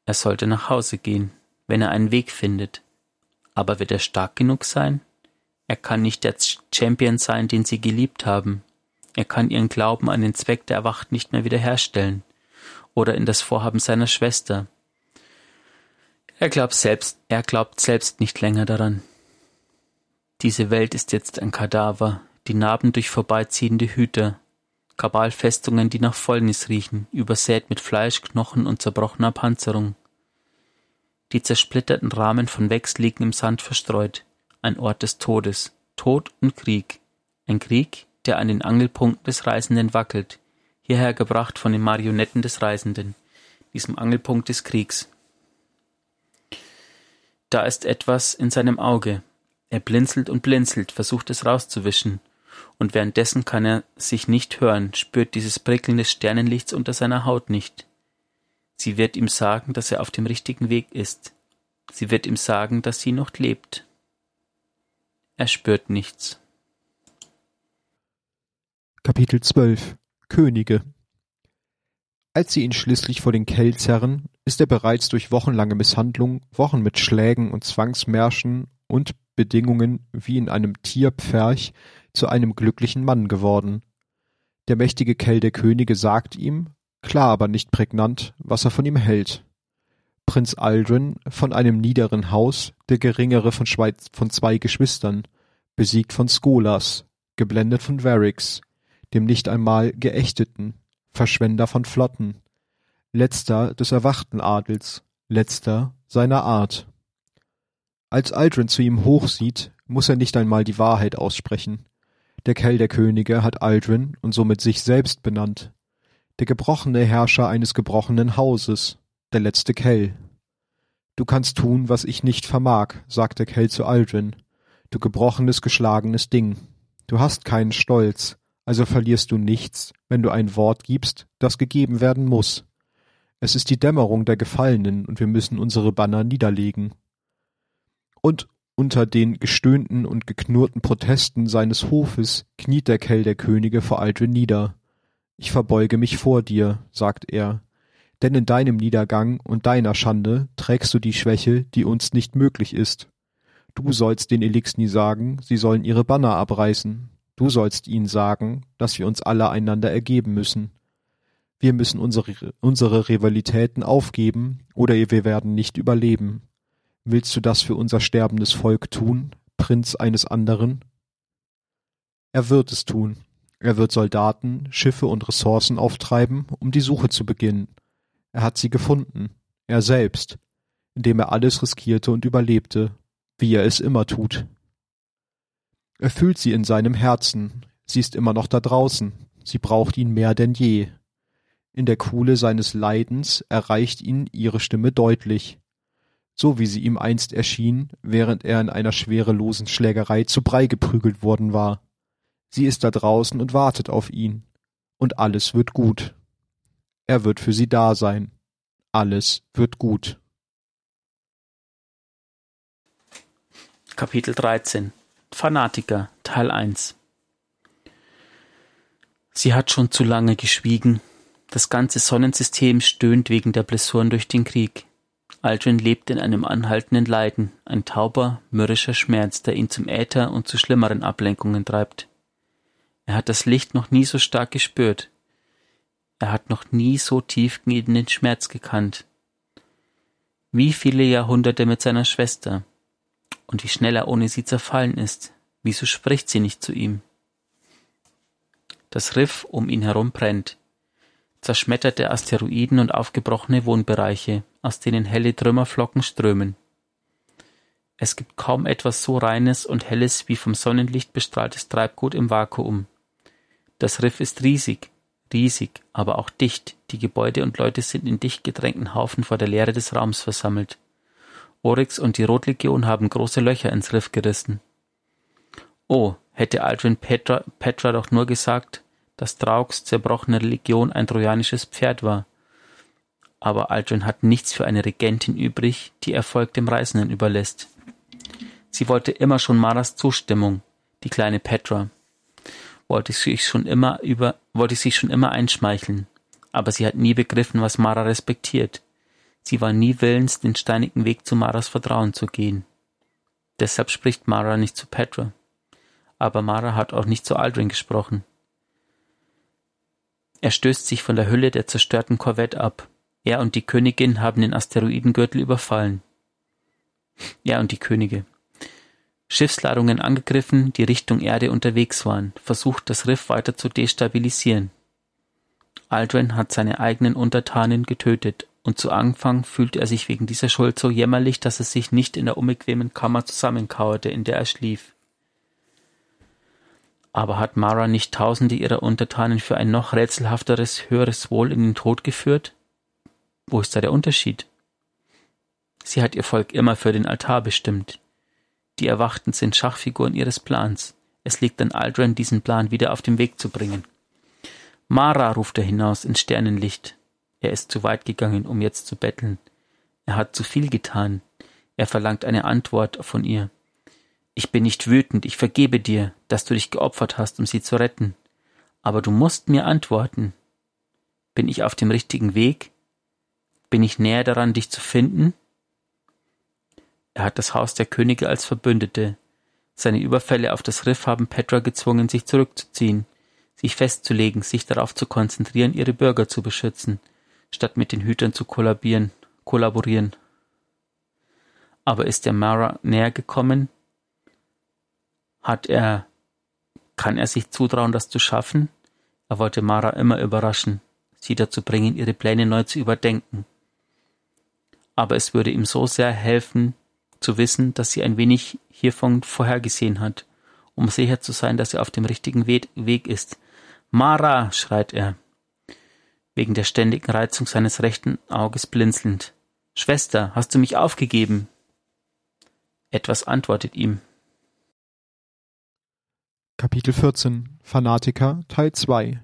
Er sollte nach Hause gehen, wenn er einen Weg findet. Aber wird er stark genug sein? Er kann nicht der Champion sein, den sie geliebt haben. Er kann ihren Glauben an den Zweck der Erwacht nicht mehr wiederherstellen. Oder in das Vorhaben seiner Schwester. Er glaubt selbst, er glaubt selbst nicht länger daran. Diese Welt ist jetzt ein Kadaver, die Narben durch vorbeiziehende Hüter, Kabalfestungen, die nach Fäulnis riechen, übersät mit Fleisch, Knochen und zerbrochener Panzerung. Die zersplitterten Rahmen von Wächs liegen im Sand verstreut, ein Ort des Todes, Tod und Krieg, ein Krieg, der an den Angelpunkten des Reisenden wackelt, hierher gebracht von den Marionetten des Reisenden, diesem Angelpunkt des Kriegs. Da ist etwas in seinem Auge. Er blinzelt und blinzelt, versucht es rauszuwischen, und währenddessen kann er sich nicht hören, spürt dieses Prickeln des Sternenlichts unter seiner Haut nicht. Sie wird ihm sagen, dass er auf dem richtigen Weg ist. Sie wird ihm sagen, dass sie noch lebt. Er spürt nichts. Kapitel 12 Könige Als sie ihn schließlich vor den Kell zerren, ist er bereits durch wochenlange Misshandlung, Wochen mit Schlägen und Zwangsmärschen und Bedingungen wie in einem Tierpferch zu einem glücklichen Mann geworden. Der mächtige Kell der Könige sagt ihm, klar aber nicht prägnant, was er von ihm hält. Prinz Aldrin von einem niederen Haus, der geringere von, Schweiz, von zwei Geschwistern, besiegt von Skolas, geblendet von Varix, dem nicht einmal Geächteten, Verschwender von Flotten, letzter des erwachten Adels, letzter seiner Art. Als Aldrin zu ihm hochsieht, muss er nicht einmal die Wahrheit aussprechen. Der Kell der Könige hat Aldrin und somit sich selbst benannt. Der gebrochene Herrscher eines gebrochenen Hauses, der letzte Kell. Du kannst tun, was ich nicht vermag, sagt der Kell zu Aldrin. Du gebrochenes, geschlagenes Ding. Du hast keinen Stolz, also verlierst du nichts, wenn du ein Wort gibst, das gegeben werden muss. Es ist die Dämmerung der Gefallenen, und wir müssen unsere Banner niederlegen. Und unter den gestöhnten und geknurrten Protesten seines Hofes kniet der Kell der Könige vor Aldrin nieder. Ich verbeuge mich vor dir, sagt er, denn in deinem Niedergang und deiner Schande trägst du die Schwäche, die uns nicht möglich ist. Du sollst den Elixni sagen, sie sollen ihre Banner abreißen. Du sollst ihnen sagen, dass wir uns alle einander ergeben müssen. Wir müssen unsere, unsere Rivalitäten aufgeben, oder wir werden nicht überleben. Willst du das für unser sterbendes Volk tun, Prinz eines anderen? Er wird es tun. Er wird Soldaten, Schiffe und Ressourcen auftreiben, um die Suche zu beginnen. Er hat sie gefunden. Er selbst. Indem er alles riskierte und überlebte, wie er es immer tut. Er fühlt sie in seinem Herzen. Sie ist immer noch da draußen. Sie braucht ihn mehr denn je. In der Kuhle seines Leidens erreicht ihn ihre Stimme deutlich, so wie sie ihm einst erschien, während er in einer schwerelosen Schlägerei zu Brei geprügelt worden war. Sie ist da draußen und wartet auf ihn. Und alles wird gut. Er wird für sie da sein. Alles wird gut. Kapitel 13 Fanatiker Teil 1 Sie hat schon zu lange geschwiegen, das ganze Sonnensystem stöhnt wegen der Blessuren durch den Krieg. Aldrin lebt in einem anhaltenden Leiden, ein tauber, mürrischer Schmerz, der ihn zum Äther und zu schlimmeren Ablenkungen treibt. Er hat das Licht noch nie so stark gespürt. Er hat noch nie so tiefgehenden Schmerz gekannt. Wie viele Jahrhunderte mit seiner Schwester. Und wie schnell er ohne sie zerfallen ist. Wieso spricht sie nicht zu ihm? Das Riff um ihn herum brennt zerschmetterte Asteroiden und aufgebrochene Wohnbereiche, aus denen helle Trümmerflocken strömen. Es gibt kaum etwas so reines und helles wie vom Sonnenlicht bestrahltes Treibgut im Vakuum. Das Riff ist riesig, riesig, aber auch dicht. Die Gebäude und Leute sind in dicht gedrängten Haufen vor der Leere des Raums versammelt. Oryx und die Rotlegion haben große Löcher ins Riff gerissen. Oh, hätte Aldrin Petra, Petra doch nur gesagt, dass Traugs zerbrochene Religion ein trojanisches Pferd war. Aber Aldrin hat nichts für eine Regentin übrig, die Erfolg dem Reisenden überlässt. Sie wollte immer schon Maras Zustimmung, die kleine Petra. Wollte sich schon immer über, wollte sich schon immer einschmeicheln. Aber sie hat nie begriffen, was Mara respektiert. Sie war nie willens, den steinigen Weg zu Maras Vertrauen zu gehen. Deshalb spricht Mara nicht zu Petra. Aber Mara hat auch nicht zu Aldrin gesprochen. Er stößt sich von der Hülle der zerstörten Korvette ab. Er und die Königin haben den Asteroidengürtel überfallen. Er und die Könige. Schiffsladungen angegriffen, die Richtung Erde unterwegs waren, versucht das Riff weiter zu destabilisieren. Aldrin hat seine eigenen Untertanen getötet, und zu Anfang fühlte er sich wegen dieser Schuld so jämmerlich, dass er sich nicht in der unbequemen Kammer zusammenkauerte, in der er schlief. Aber hat Mara nicht Tausende ihrer Untertanen für ein noch rätselhafteres, höheres Wohl in den Tod geführt? Wo ist da der Unterschied? Sie hat ihr Volk immer für den Altar bestimmt. Die Erwachten sind Schachfiguren ihres Plans. Es liegt an Aldrin, diesen Plan wieder auf den Weg zu bringen. Mara, ruft er hinaus ins Sternenlicht. Er ist zu weit gegangen, um jetzt zu betteln. Er hat zu viel getan. Er verlangt eine Antwort von ihr. Ich bin nicht wütend, ich vergebe dir, dass du dich geopfert hast, um sie zu retten. Aber du musst mir antworten. Bin ich auf dem richtigen Weg? Bin ich näher daran, dich zu finden? Er hat das Haus der Könige als Verbündete. Seine Überfälle auf das Riff haben Petra gezwungen, sich zurückzuziehen, sich festzulegen, sich darauf zu konzentrieren, ihre Bürger zu beschützen, statt mit den Hütern zu kollabieren, kollaborieren. Aber ist der Mara näher gekommen, hat er, kann er sich zutrauen, das zu schaffen? Er wollte Mara immer überraschen, sie dazu bringen, ihre Pläne neu zu überdenken. Aber es würde ihm so sehr helfen, zu wissen, dass sie ein wenig hiervon vorhergesehen hat, um sicher zu sein, dass er auf dem richtigen Weg ist. Mara, schreit er, wegen der ständigen Reizung seines rechten Auges blinzelnd. Schwester, hast du mich aufgegeben? Etwas antwortet ihm, Kapitel 14 Fanatiker Teil 2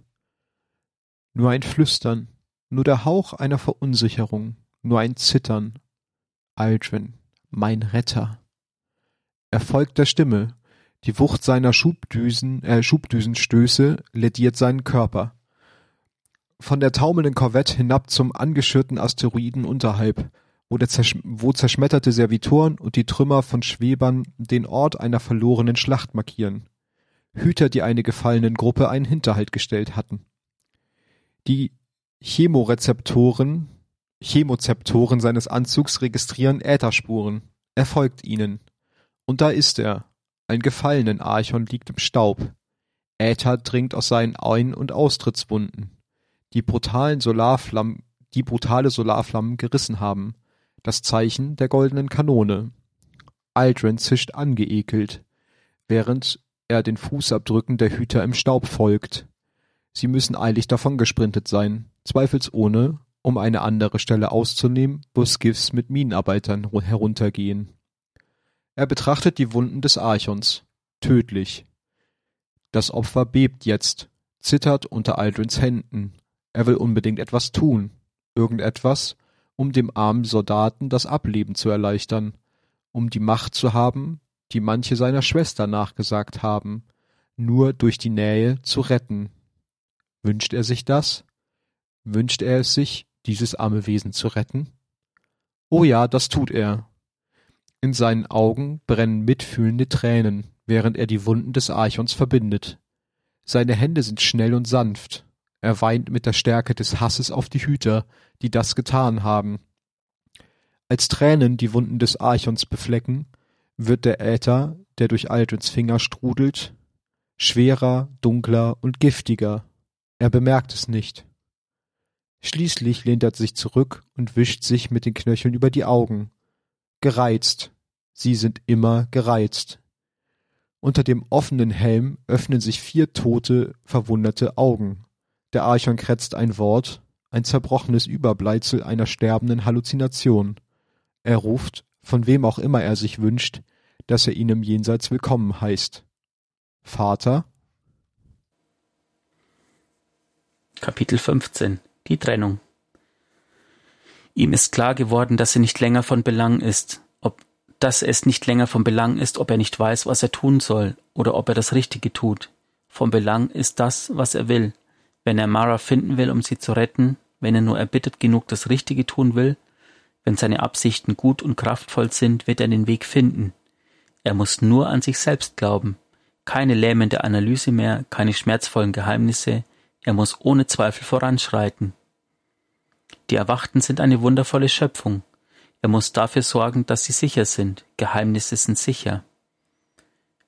Nur ein Flüstern, nur der Hauch einer Verunsicherung, nur ein Zittern. Aldrin, mein Retter. Er folgt der Stimme. Die Wucht seiner Schubdüsen, äh, Schubdüsenstöße lediert seinen Körper. Von der taumelnden Korvette hinab zum angeschürten Asteroiden unterhalb, wo, zersch wo zerschmetterte Servitoren und die Trümmer von Schwebern den Ort einer verlorenen Schlacht markieren. Hüter, die eine gefallenen Gruppe einen Hinterhalt gestellt hatten. Die Chemorezeptoren, Chemozeptoren seines Anzugs registrieren Ätherspuren. Er folgt ihnen. Und da ist er. Ein gefallenen Archon liegt im Staub. Äther dringt aus seinen Ein- und Austrittswunden, die brutalen Solarflammen, die brutale Solarflammen gerissen haben. Das Zeichen der goldenen Kanone. Aldrin zischt angeekelt, während er den Fußabdrücken der Hüter im Staub folgt. Sie müssen eilig davongesprintet sein, zweifelsohne, um eine andere Stelle auszunehmen, wo Skiffs mit Minenarbeitern heruntergehen. Er betrachtet die Wunden des Archons. Tödlich. Das Opfer bebt jetzt, zittert unter Aldrins Händen. Er will unbedingt etwas tun. Irgendetwas, um dem armen Soldaten das Ableben zu erleichtern, um die Macht zu haben, die manche seiner Schwester nachgesagt haben, nur durch die Nähe zu retten. Wünscht er sich das? Wünscht er es sich, dieses arme Wesen zu retten? Oh ja, das tut er. In seinen Augen brennen mitfühlende Tränen, während er die Wunden des Archons verbindet. Seine Hände sind schnell und sanft. Er weint mit der Stärke des Hasses auf die Hüter, die das getan haben. Als Tränen die Wunden des Archons beflecken, wird der Äther, der durch Aldrins Finger strudelt, schwerer, dunkler und giftiger. Er bemerkt es nicht. Schließlich lehnt er sich zurück und wischt sich mit den Knöcheln über die Augen. Gereizt. Sie sind immer gereizt. Unter dem offenen Helm öffnen sich vier tote, verwunderte Augen. Der Archon krätzt ein Wort, ein zerbrochenes Überbleibsel einer sterbenden Halluzination. Er ruft, von wem auch immer er sich wünscht, dass er ihn im Jenseits willkommen heißt. Vater? Kapitel 15 Die Trennung Ihm ist klar geworden, dass er nicht länger von Belang ist, ob dass es nicht länger von Belang ist, ob er nicht weiß, was er tun soll, oder ob er das Richtige tut. Von Belang ist das, was er will. Wenn er Mara finden will, um sie zu retten, wenn er nur erbittet genug das Richtige tun will, wenn seine Absichten gut und kraftvoll sind, wird er den Weg finden. Er muss nur an sich selbst glauben. Keine lähmende Analyse mehr, keine schmerzvollen Geheimnisse. Er muss ohne Zweifel voranschreiten. Die Erwachten sind eine wundervolle Schöpfung. Er muss dafür sorgen, dass sie sicher sind. Geheimnisse sind sicher.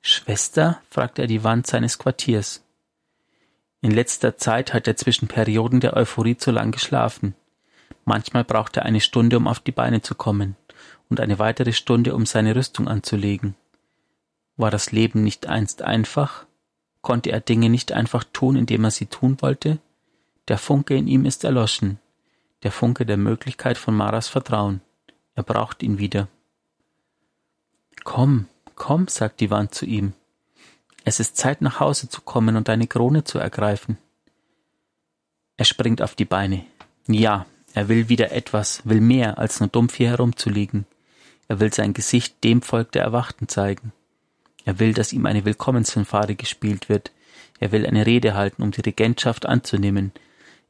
Schwester? fragte er die Wand seines Quartiers. In letzter Zeit hat er zwischen Perioden der Euphorie zu lang geschlafen. Manchmal braucht er eine Stunde, um auf die Beine zu kommen, und eine weitere Stunde, um seine Rüstung anzulegen. War das Leben nicht einst einfach? Konnte er Dinge nicht einfach tun, indem er sie tun wollte? Der Funke in ihm ist erloschen, der Funke der Möglichkeit von Maras Vertrauen. Er braucht ihn wieder. Komm, komm, sagt die Wand zu ihm. Es ist Zeit, nach Hause zu kommen und deine Krone zu ergreifen. Er springt auf die Beine. Ja, er will wieder etwas, will mehr, als nur dumpf hier herumzuliegen. Er will sein Gesicht dem Volk der Erwachten zeigen. Er will, dass ihm eine Willkommensfanfare gespielt wird. Er will eine Rede halten, um die Regentschaft anzunehmen.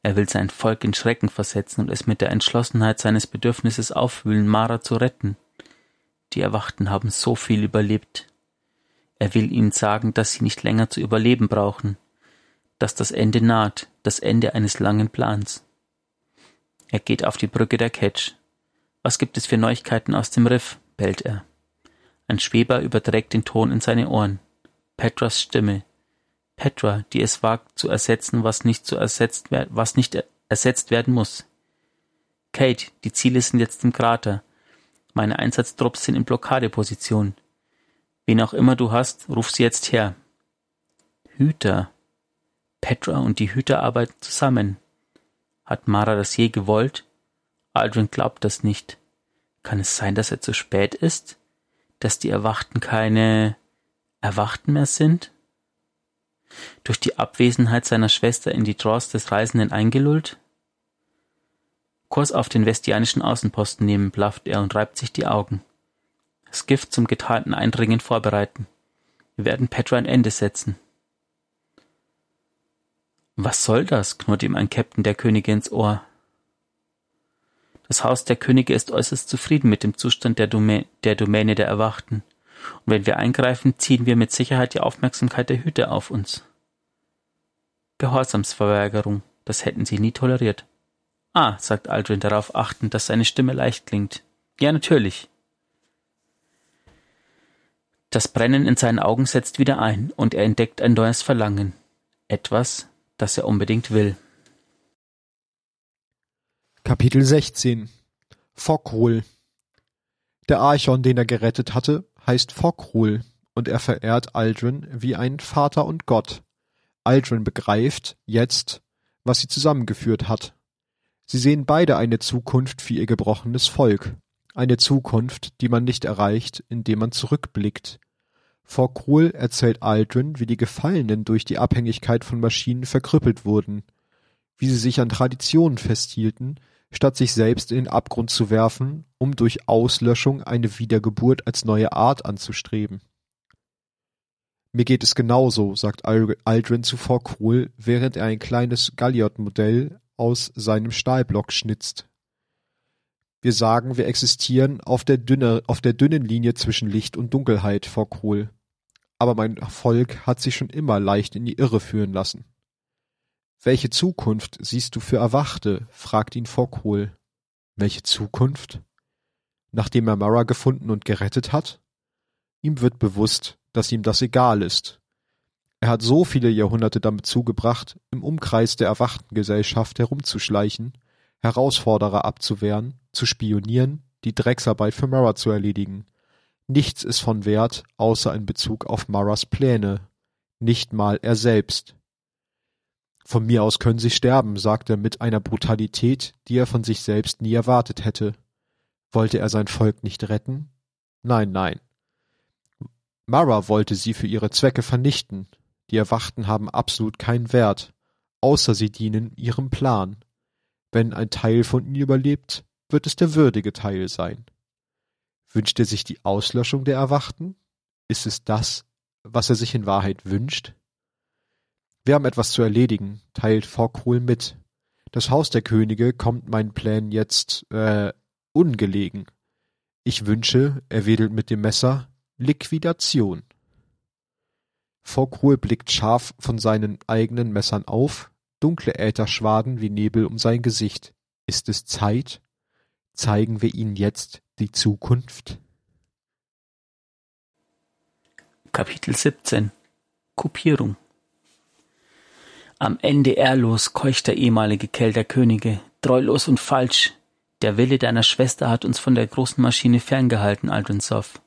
Er will sein Volk in Schrecken versetzen und es mit der Entschlossenheit seines Bedürfnisses aufwühlen, Mara zu retten. Die Erwachten haben so viel überlebt. Er will ihnen sagen, dass sie nicht länger zu überleben brauchen, dass das Ende naht, das Ende eines langen Plans. Er geht auf die Brücke der Ketch. Was gibt es für Neuigkeiten aus dem Riff? bellt er. Ein Schweber überträgt den Ton in seine Ohren. Petras Stimme. Petra, die es wagt zu ersetzen, was nicht, zu ersetzt, was nicht ersetzt werden muss. Kate, die Ziele sind jetzt im Krater. Meine Einsatztrupps sind in Blockadeposition. Wen auch immer du hast, ruf sie jetzt her. Hüter. Petra und die Hüter arbeiten zusammen. Hat Mara das je gewollt? Aldrin glaubt das nicht. Kann es sein, dass er zu spät ist? Dass die Erwachten keine Erwachten mehr sind? Durch die Abwesenheit seiner Schwester in die Trance des Reisenden eingelullt? Kurs auf den vestianischen Außenposten nehmen, blafft er und reibt sich die Augen. Das Gift zum geteilten Eindringen vorbereiten. Wir werden Petra ein Ende setzen. Was soll das? knurrt ihm ein Käpt'n der Könige ins Ohr. Das Haus der Könige ist äußerst zufrieden mit dem Zustand der, Domä der Domäne der Erwachten. Und wenn wir eingreifen, ziehen wir mit Sicherheit die Aufmerksamkeit der Hüter auf uns. Gehorsamsverweigerung, das hätten sie nie toleriert. Ah, sagt Aldrin darauf achtend, dass seine Stimme leicht klingt. Ja, natürlich. Das Brennen in seinen Augen setzt wieder ein, und er entdeckt ein neues Verlangen. Etwas, das er unbedingt will. Kapitel 16 Fockrul Der Archon, den er gerettet hatte, heißt Fockrul, und er verehrt Aldrin wie einen Vater und Gott. Aldrin begreift jetzt, was sie zusammengeführt hat. Sie sehen beide eine Zukunft für ihr gebrochenes Volk, eine Zukunft, die man nicht erreicht, indem man zurückblickt, Focke-Wulf erzählt Aldrin, wie die Gefallenen durch die Abhängigkeit von Maschinen verkrüppelt wurden, wie sie sich an Traditionen festhielten, statt sich selbst in den Abgrund zu werfen, um durch Auslöschung eine Wiedergeburt als neue Art anzustreben. Mir geht es genauso, sagt Aldrin zu Focke-Wulf, während er ein kleines Galliot-Modell aus seinem Stahlblock schnitzt. Wir sagen, wir existieren auf der, dünne, auf der dünnen Linie zwischen Licht und Dunkelheit, Focke-Wulf aber mein Volk hat sich schon immer leicht in die Irre führen lassen. Welche Zukunft siehst du für Erwachte? fragt ihn Focke-Wulf. Welche Zukunft? Nachdem er Mara gefunden und gerettet hat? Ihm wird bewusst, dass ihm das egal ist. Er hat so viele Jahrhunderte damit zugebracht, im Umkreis der erwachten Gesellschaft herumzuschleichen, Herausforderer abzuwehren, zu spionieren, die Drecksarbeit für Mara zu erledigen. Nichts ist von Wert, außer in Bezug auf Maras Pläne, nicht mal er selbst. Von mir aus können Sie sterben, sagte er mit einer Brutalität, die er von sich selbst nie erwartet hätte. Wollte er sein Volk nicht retten? Nein, nein. Mara wollte sie für ihre Zwecke vernichten. Die Erwachten haben absolut keinen Wert, außer sie dienen ihrem Plan. Wenn ein Teil von ihnen überlebt, wird es der würdige Teil sein. Wünscht er sich die Auslöschung der Erwachten? Ist es das, was er sich in Wahrheit wünscht? Wir haben etwas zu erledigen, teilt Fockrul mit. Das Haus der Könige kommt meinen Plänen jetzt, äh, ungelegen. Ich wünsche, er wedelt mit dem Messer, Liquidation. Fockrul blickt scharf von seinen eigenen Messern auf, dunkle Ätherschwaden wie Nebel um sein Gesicht. Ist es Zeit? Zeigen wir ihnen jetzt die Zukunft? Kapitel 17 Kopierung Am Ende ehrlos keucht der ehemalige Kell der Könige, treulos und falsch. Der Wille deiner Schwester hat uns von der großen Maschine ferngehalten, Aldrinsov.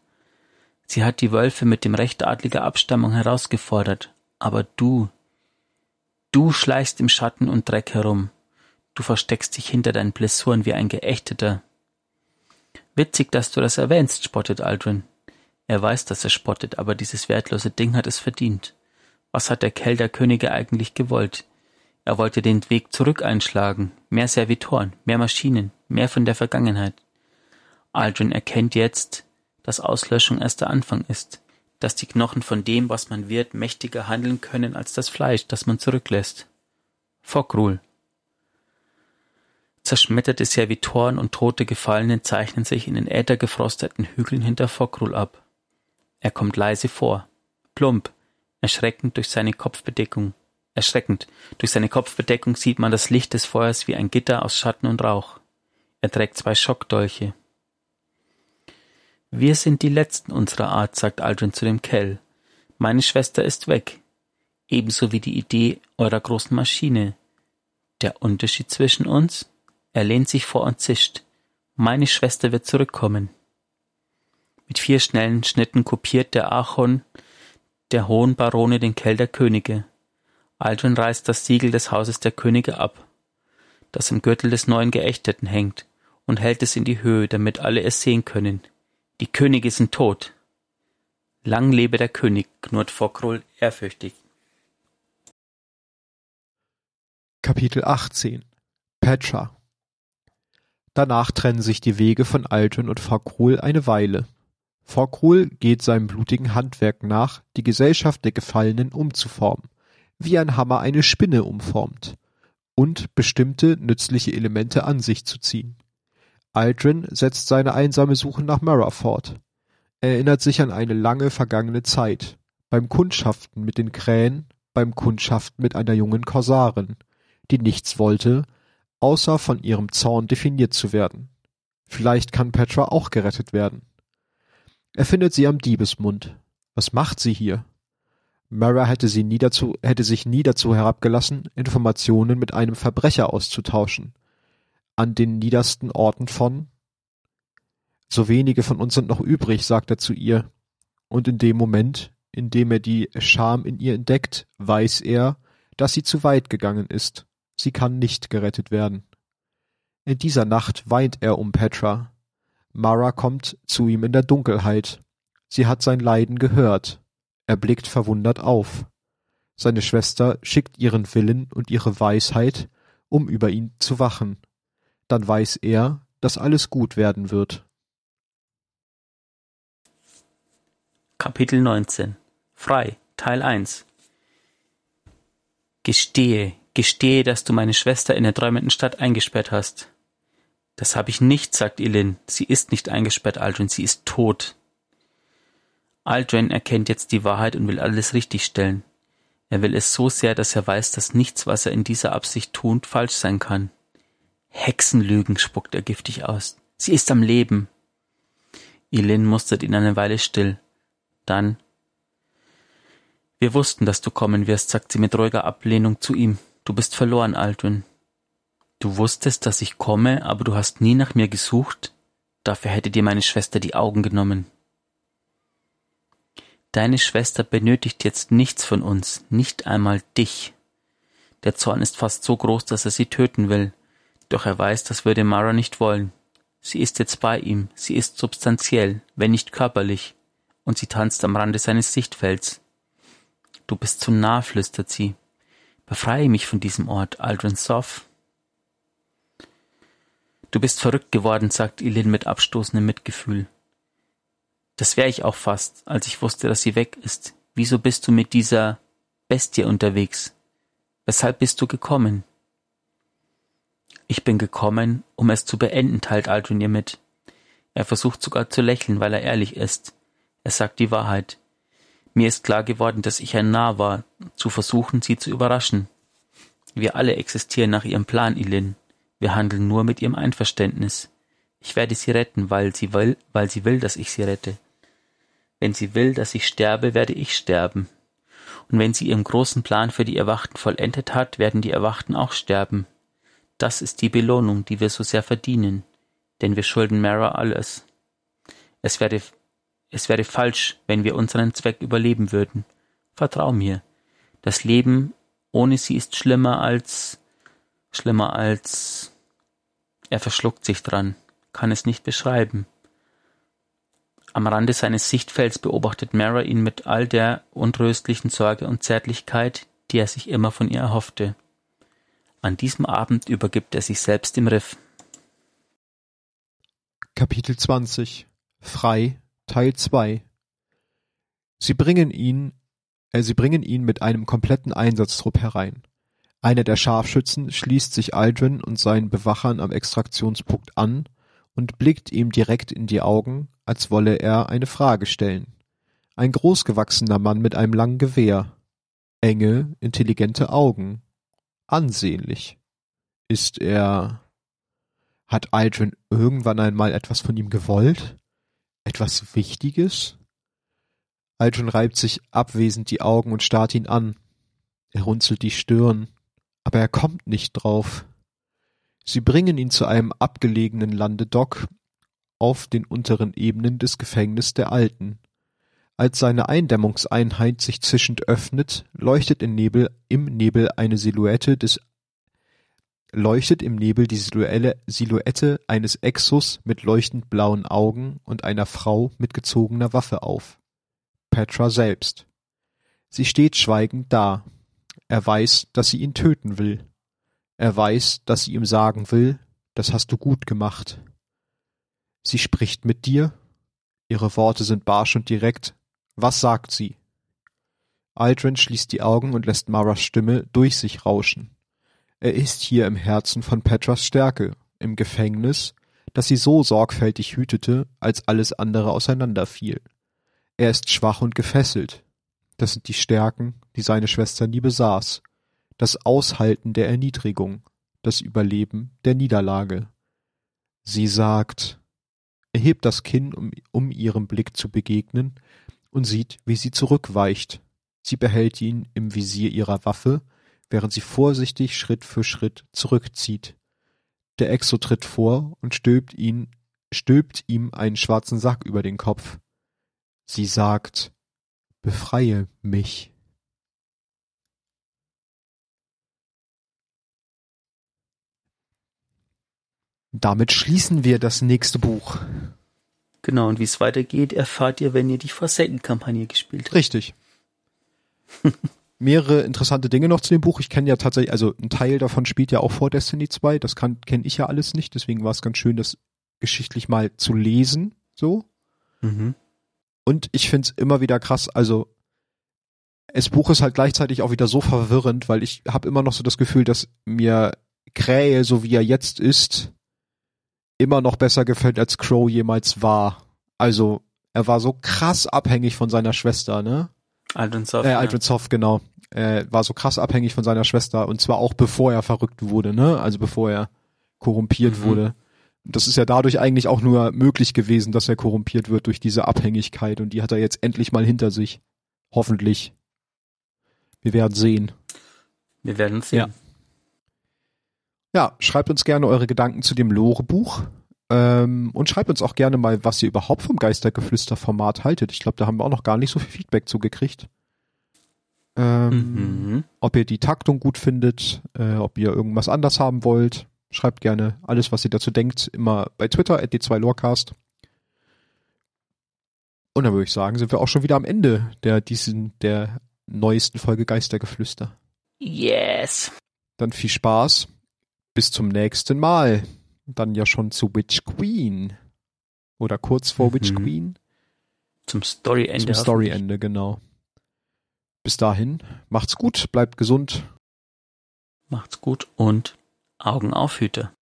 Sie hat die Wölfe mit dem Recht adliger Abstammung herausgefordert. Aber du, du schleichst im Schatten und Dreck herum. Du versteckst dich hinter deinen Blessuren wie ein Geächteter. Witzig, dass du das erwähnst, spottet Aldrin. Er weiß, dass er spottet, aber dieses wertlose Ding hat es verdient. Was hat der Kell der Könige eigentlich gewollt? Er wollte den Weg zurück einschlagen, mehr Servitoren, mehr Maschinen, mehr von der Vergangenheit. Aldrin erkennt jetzt, dass Auslöschung erst der Anfang ist, dass die Knochen von dem, was man wird, mächtiger handeln können als das Fleisch, das man zurücklässt. Fockrul. Zerschmetterte Servitoren und tote Gefallene zeichnen sich in den äthergefrosteten Hügeln hinter Fockrul ab. Er kommt leise vor, plump, erschreckend durch seine Kopfbedeckung. Erschreckend. Durch seine Kopfbedeckung sieht man das Licht des Feuers wie ein Gitter aus Schatten und Rauch. Er trägt zwei Schockdolche. Wir sind die Letzten unserer Art, sagt Aldrin zu dem Kell. Meine Schwester ist weg. Ebenso wie die Idee eurer großen Maschine. Der Unterschied zwischen uns? Er lehnt sich vor und zischt. Meine Schwester wird zurückkommen. Mit vier schnellen Schnitten kopiert der Archon der hohen Barone den Kell der Könige. Aldrin reißt das Siegel des Hauses der Könige ab, das im Gürtel des neuen Geächteten hängt, und hält es in die Höhe, damit alle es sehen können. Die Könige sind tot. Lang lebe der König, knurrt Fockrol ehrfürchtig. Kapitel 18 Petra Danach trennen sich die Wege von Aldrin und Frau Krul eine Weile. Frau Krul geht seinem blutigen Handwerk nach, die Gesellschaft der Gefallenen umzuformen, wie ein Hammer eine Spinne umformt, und bestimmte nützliche Elemente an sich zu ziehen. Aldrin setzt seine einsame Suche nach Mara fort. Er erinnert sich an eine lange vergangene Zeit, beim Kundschaften mit den Krähen, beim Kundschaften mit einer jungen Korsarin, die nichts wollte, außer von ihrem Zorn definiert zu werden. Vielleicht kann Petra auch gerettet werden. Er findet sie am Diebesmund. Was macht sie hier? Mara hätte, sie nie dazu, hätte sich nie dazu herabgelassen, Informationen mit einem Verbrecher auszutauschen. An den niedersten Orten von So wenige von uns sind noch übrig, sagt er zu ihr. Und in dem Moment, in dem er die Scham in ihr entdeckt, weiß er, dass sie zu weit gegangen ist. Sie kann nicht gerettet werden. In dieser Nacht weint er um Petra. Mara kommt zu ihm in der Dunkelheit. Sie hat sein Leiden gehört. Er blickt verwundert auf. Seine Schwester schickt ihren Willen und ihre Weisheit, um über ihn zu wachen. Dann weiß er, dass alles gut werden wird. Kapitel 19 Frei Teil 1 Gestehe, Gestehe, dass du meine Schwester in der träumenden Stadt eingesperrt hast. Das habe ich nicht, sagt Ilin. Sie ist nicht eingesperrt, Aldrin, sie ist tot. Aldrin erkennt jetzt die Wahrheit und will alles richtigstellen. Er will es so sehr, dass er weiß, dass nichts, was er in dieser Absicht tut, falsch sein kann. Hexenlügen, spuckt er giftig aus. Sie ist am Leben. Ilin mustert ihn eine Weile still. Dann Wir wussten, dass du kommen wirst, sagt sie mit ruhiger Ablehnung zu ihm. Du bist verloren, Aldrin. Du wusstest, dass ich komme, aber du hast nie nach mir gesucht? Dafür hätte dir meine Schwester die Augen genommen. Deine Schwester benötigt jetzt nichts von uns, nicht einmal dich. Der Zorn ist fast so groß, dass er sie töten will. Doch er weiß, das würde Mara nicht wollen. Sie ist jetzt bei ihm, sie ist substanziell, wenn nicht körperlich, und sie tanzt am Rande seines Sichtfelds. Du bist zu nah, flüstert sie. Befreie mich von diesem Ort, Aldrin Soff. Du bist verrückt geworden, sagt Ilin mit abstoßendem Mitgefühl. Das wär ich auch fast, als ich wusste, dass sie weg ist. Wieso bist du mit dieser Bestie unterwegs? Weshalb bist du gekommen? Ich bin gekommen, um es zu beenden, teilt Aldrin ihr mit. Er versucht sogar zu lächeln, weil er ehrlich ist. Er sagt die Wahrheit. Mir ist klar geworden, dass ich ein Narr war, zu versuchen, sie zu überraschen. Wir alle existieren nach ihrem Plan, Ilin. Wir handeln nur mit ihrem Einverständnis. Ich werde sie retten, weil sie will, weil sie will, dass ich sie rette. Wenn sie will, dass ich sterbe, werde ich sterben. Und wenn sie ihren großen Plan für die Erwachten vollendet hat, werden die Erwachten auch sterben. Das ist die Belohnung, die wir so sehr verdienen, denn wir schulden Mara alles. Es wäre es wäre falsch, wenn wir unseren Zweck überleben würden. Vertrau mir. Das Leben ohne sie ist schlimmer als schlimmer als er verschluckt sich dran, kann es nicht beschreiben. Am Rande seines Sichtfelds beobachtet Mara ihn mit all der untröstlichen Sorge und Zärtlichkeit, die er sich immer von ihr erhoffte. An diesem Abend übergibt er sich selbst dem Riff. Kapitel 20 Frei Teil 2 Sie bringen ihn, äh, sie bringen ihn mit einem kompletten Einsatztrupp herein. Einer der Scharfschützen schließt sich Aldrin und seinen Bewachern am Extraktionspunkt an und blickt ihm direkt in die Augen, als wolle er eine Frage stellen. Ein großgewachsener Mann mit einem langen Gewehr. Enge, intelligente Augen. Ansehnlich. Ist er... Hat Aldrin irgendwann einmal etwas von ihm gewollt? Etwas Wichtiges? Aldrin reibt sich abwesend die Augen und starrt ihn an. Er runzelt die Stirn, aber er kommt nicht drauf. Sie bringen ihn zu einem abgelegenen Landedock auf den unteren Ebenen des Gefängnisses der Alten. Als seine Eindämmungseinheit sich zischend öffnet, leuchtet im Nebel, im Nebel eine Silhouette des leuchtet im Nebel die Silhouette eines Exus mit leuchtend blauen Augen und einer Frau mit gezogener Waffe auf. Petra selbst. Sie steht schweigend da. Er weiß, dass sie ihn töten will. Er weiß, dass sie ihm sagen will, das hast du gut gemacht. Sie spricht mit dir. Ihre Worte sind barsch und direkt. Was sagt sie? Aldrin schließt die Augen und lässt Maras Stimme durch sich rauschen. Er ist hier im Herzen von Petras Stärke, im Gefängnis, das sie so sorgfältig hütete, als alles andere auseinanderfiel. Er ist schwach und gefesselt. Das sind die Stärken, die seine Schwester nie besaß. Das Aushalten der Erniedrigung, das Überleben der Niederlage. Sie sagt, er hebt das Kinn, um, um ihrem Blick zu begegnen, und sieht, wie sie zurückweicht. Sie behält ihn im Visier ihrer Waffe, während sie vorsichtig Schritt für Schritt zurückzieht. Der Exo tritt vor und stülpt ihn, stülpt ihm einen schwarzen Sack über den Kopf. Sie sagt, befreie mich. Damit schließen wir das nächste Buch. Genau, und wie es weitergeht, erfahrt ihr, wenn ihr die Forsaken-Kampagne gespielt habt. Richtig. Mehrere interessante Dinge noch zu dem Buch. Ich kenne ja tatsächlich, also ein Teil davon spielt ja auch vor Destiny 2. Das kenne ich ja alles nicht. Deswegen war es ganz schön, das geschichtlich mal zu lesen. So. Mhm. Und ich find's immer wieder krass, also das Buch ist halt gleichzeitig auch wieder so verwirrend, weil ich habe immer noch so das Gefühl, dass mir Krähe, so wie er jetzt ist, immer noch besser gefällt, als Crow jemals war. Also, er war so krass abhängig von seiner Schwester, ne? Aldrin Soft. Äh, ja. Aldrin Soft, genau. Er war so krass abhängig von seiner Schwester und zwar auch bevor er verrückt wurde, ne? Also bevor er korrumpiert Mhm. wurde. Das ist ja dadurch eigentlich auch nur möglich gewesen, dass er korrumpiert wird durch diese Abhängigkeit und die hat er jetzt endlich mal hinter sich. Hoffentlich. Wir werden sehen. Wir werden sehen. Ja. Ja, schreibt uns gerne eure Gedanken zu dem Lore-Buch. Ähm, und schreibt uns auch gerne mal, was ihr überhaupt vom Geistergeflüster-Format haltet. Ich glaube, da haben wir auch noch gar nicht so viel Feedback zugekriegt. Ähm, Mhm. Ob ihr die Taktung gut findet, äh, ob ihr irgendwas anders haben wollt. Schreibt gerne alles, was ihr dazu denkt, immer bei Twitter, at d2lorecast. Und dann würde ich sagen, sind wir auch schon wieder am Ende der, diesen, der neuesten Folge Geistergeflüster. Yes. Dann viel Spaß. Bis zum nächsten Mal. Dann ja schon zu Witch Queen. Oder kurz vor Witch Mhm. Queen. Zum Storyende. Zum Storyende, genau. Bis dahin, macht's gut, bleibt gesund. Macht's gut und Augen auf, Hüte.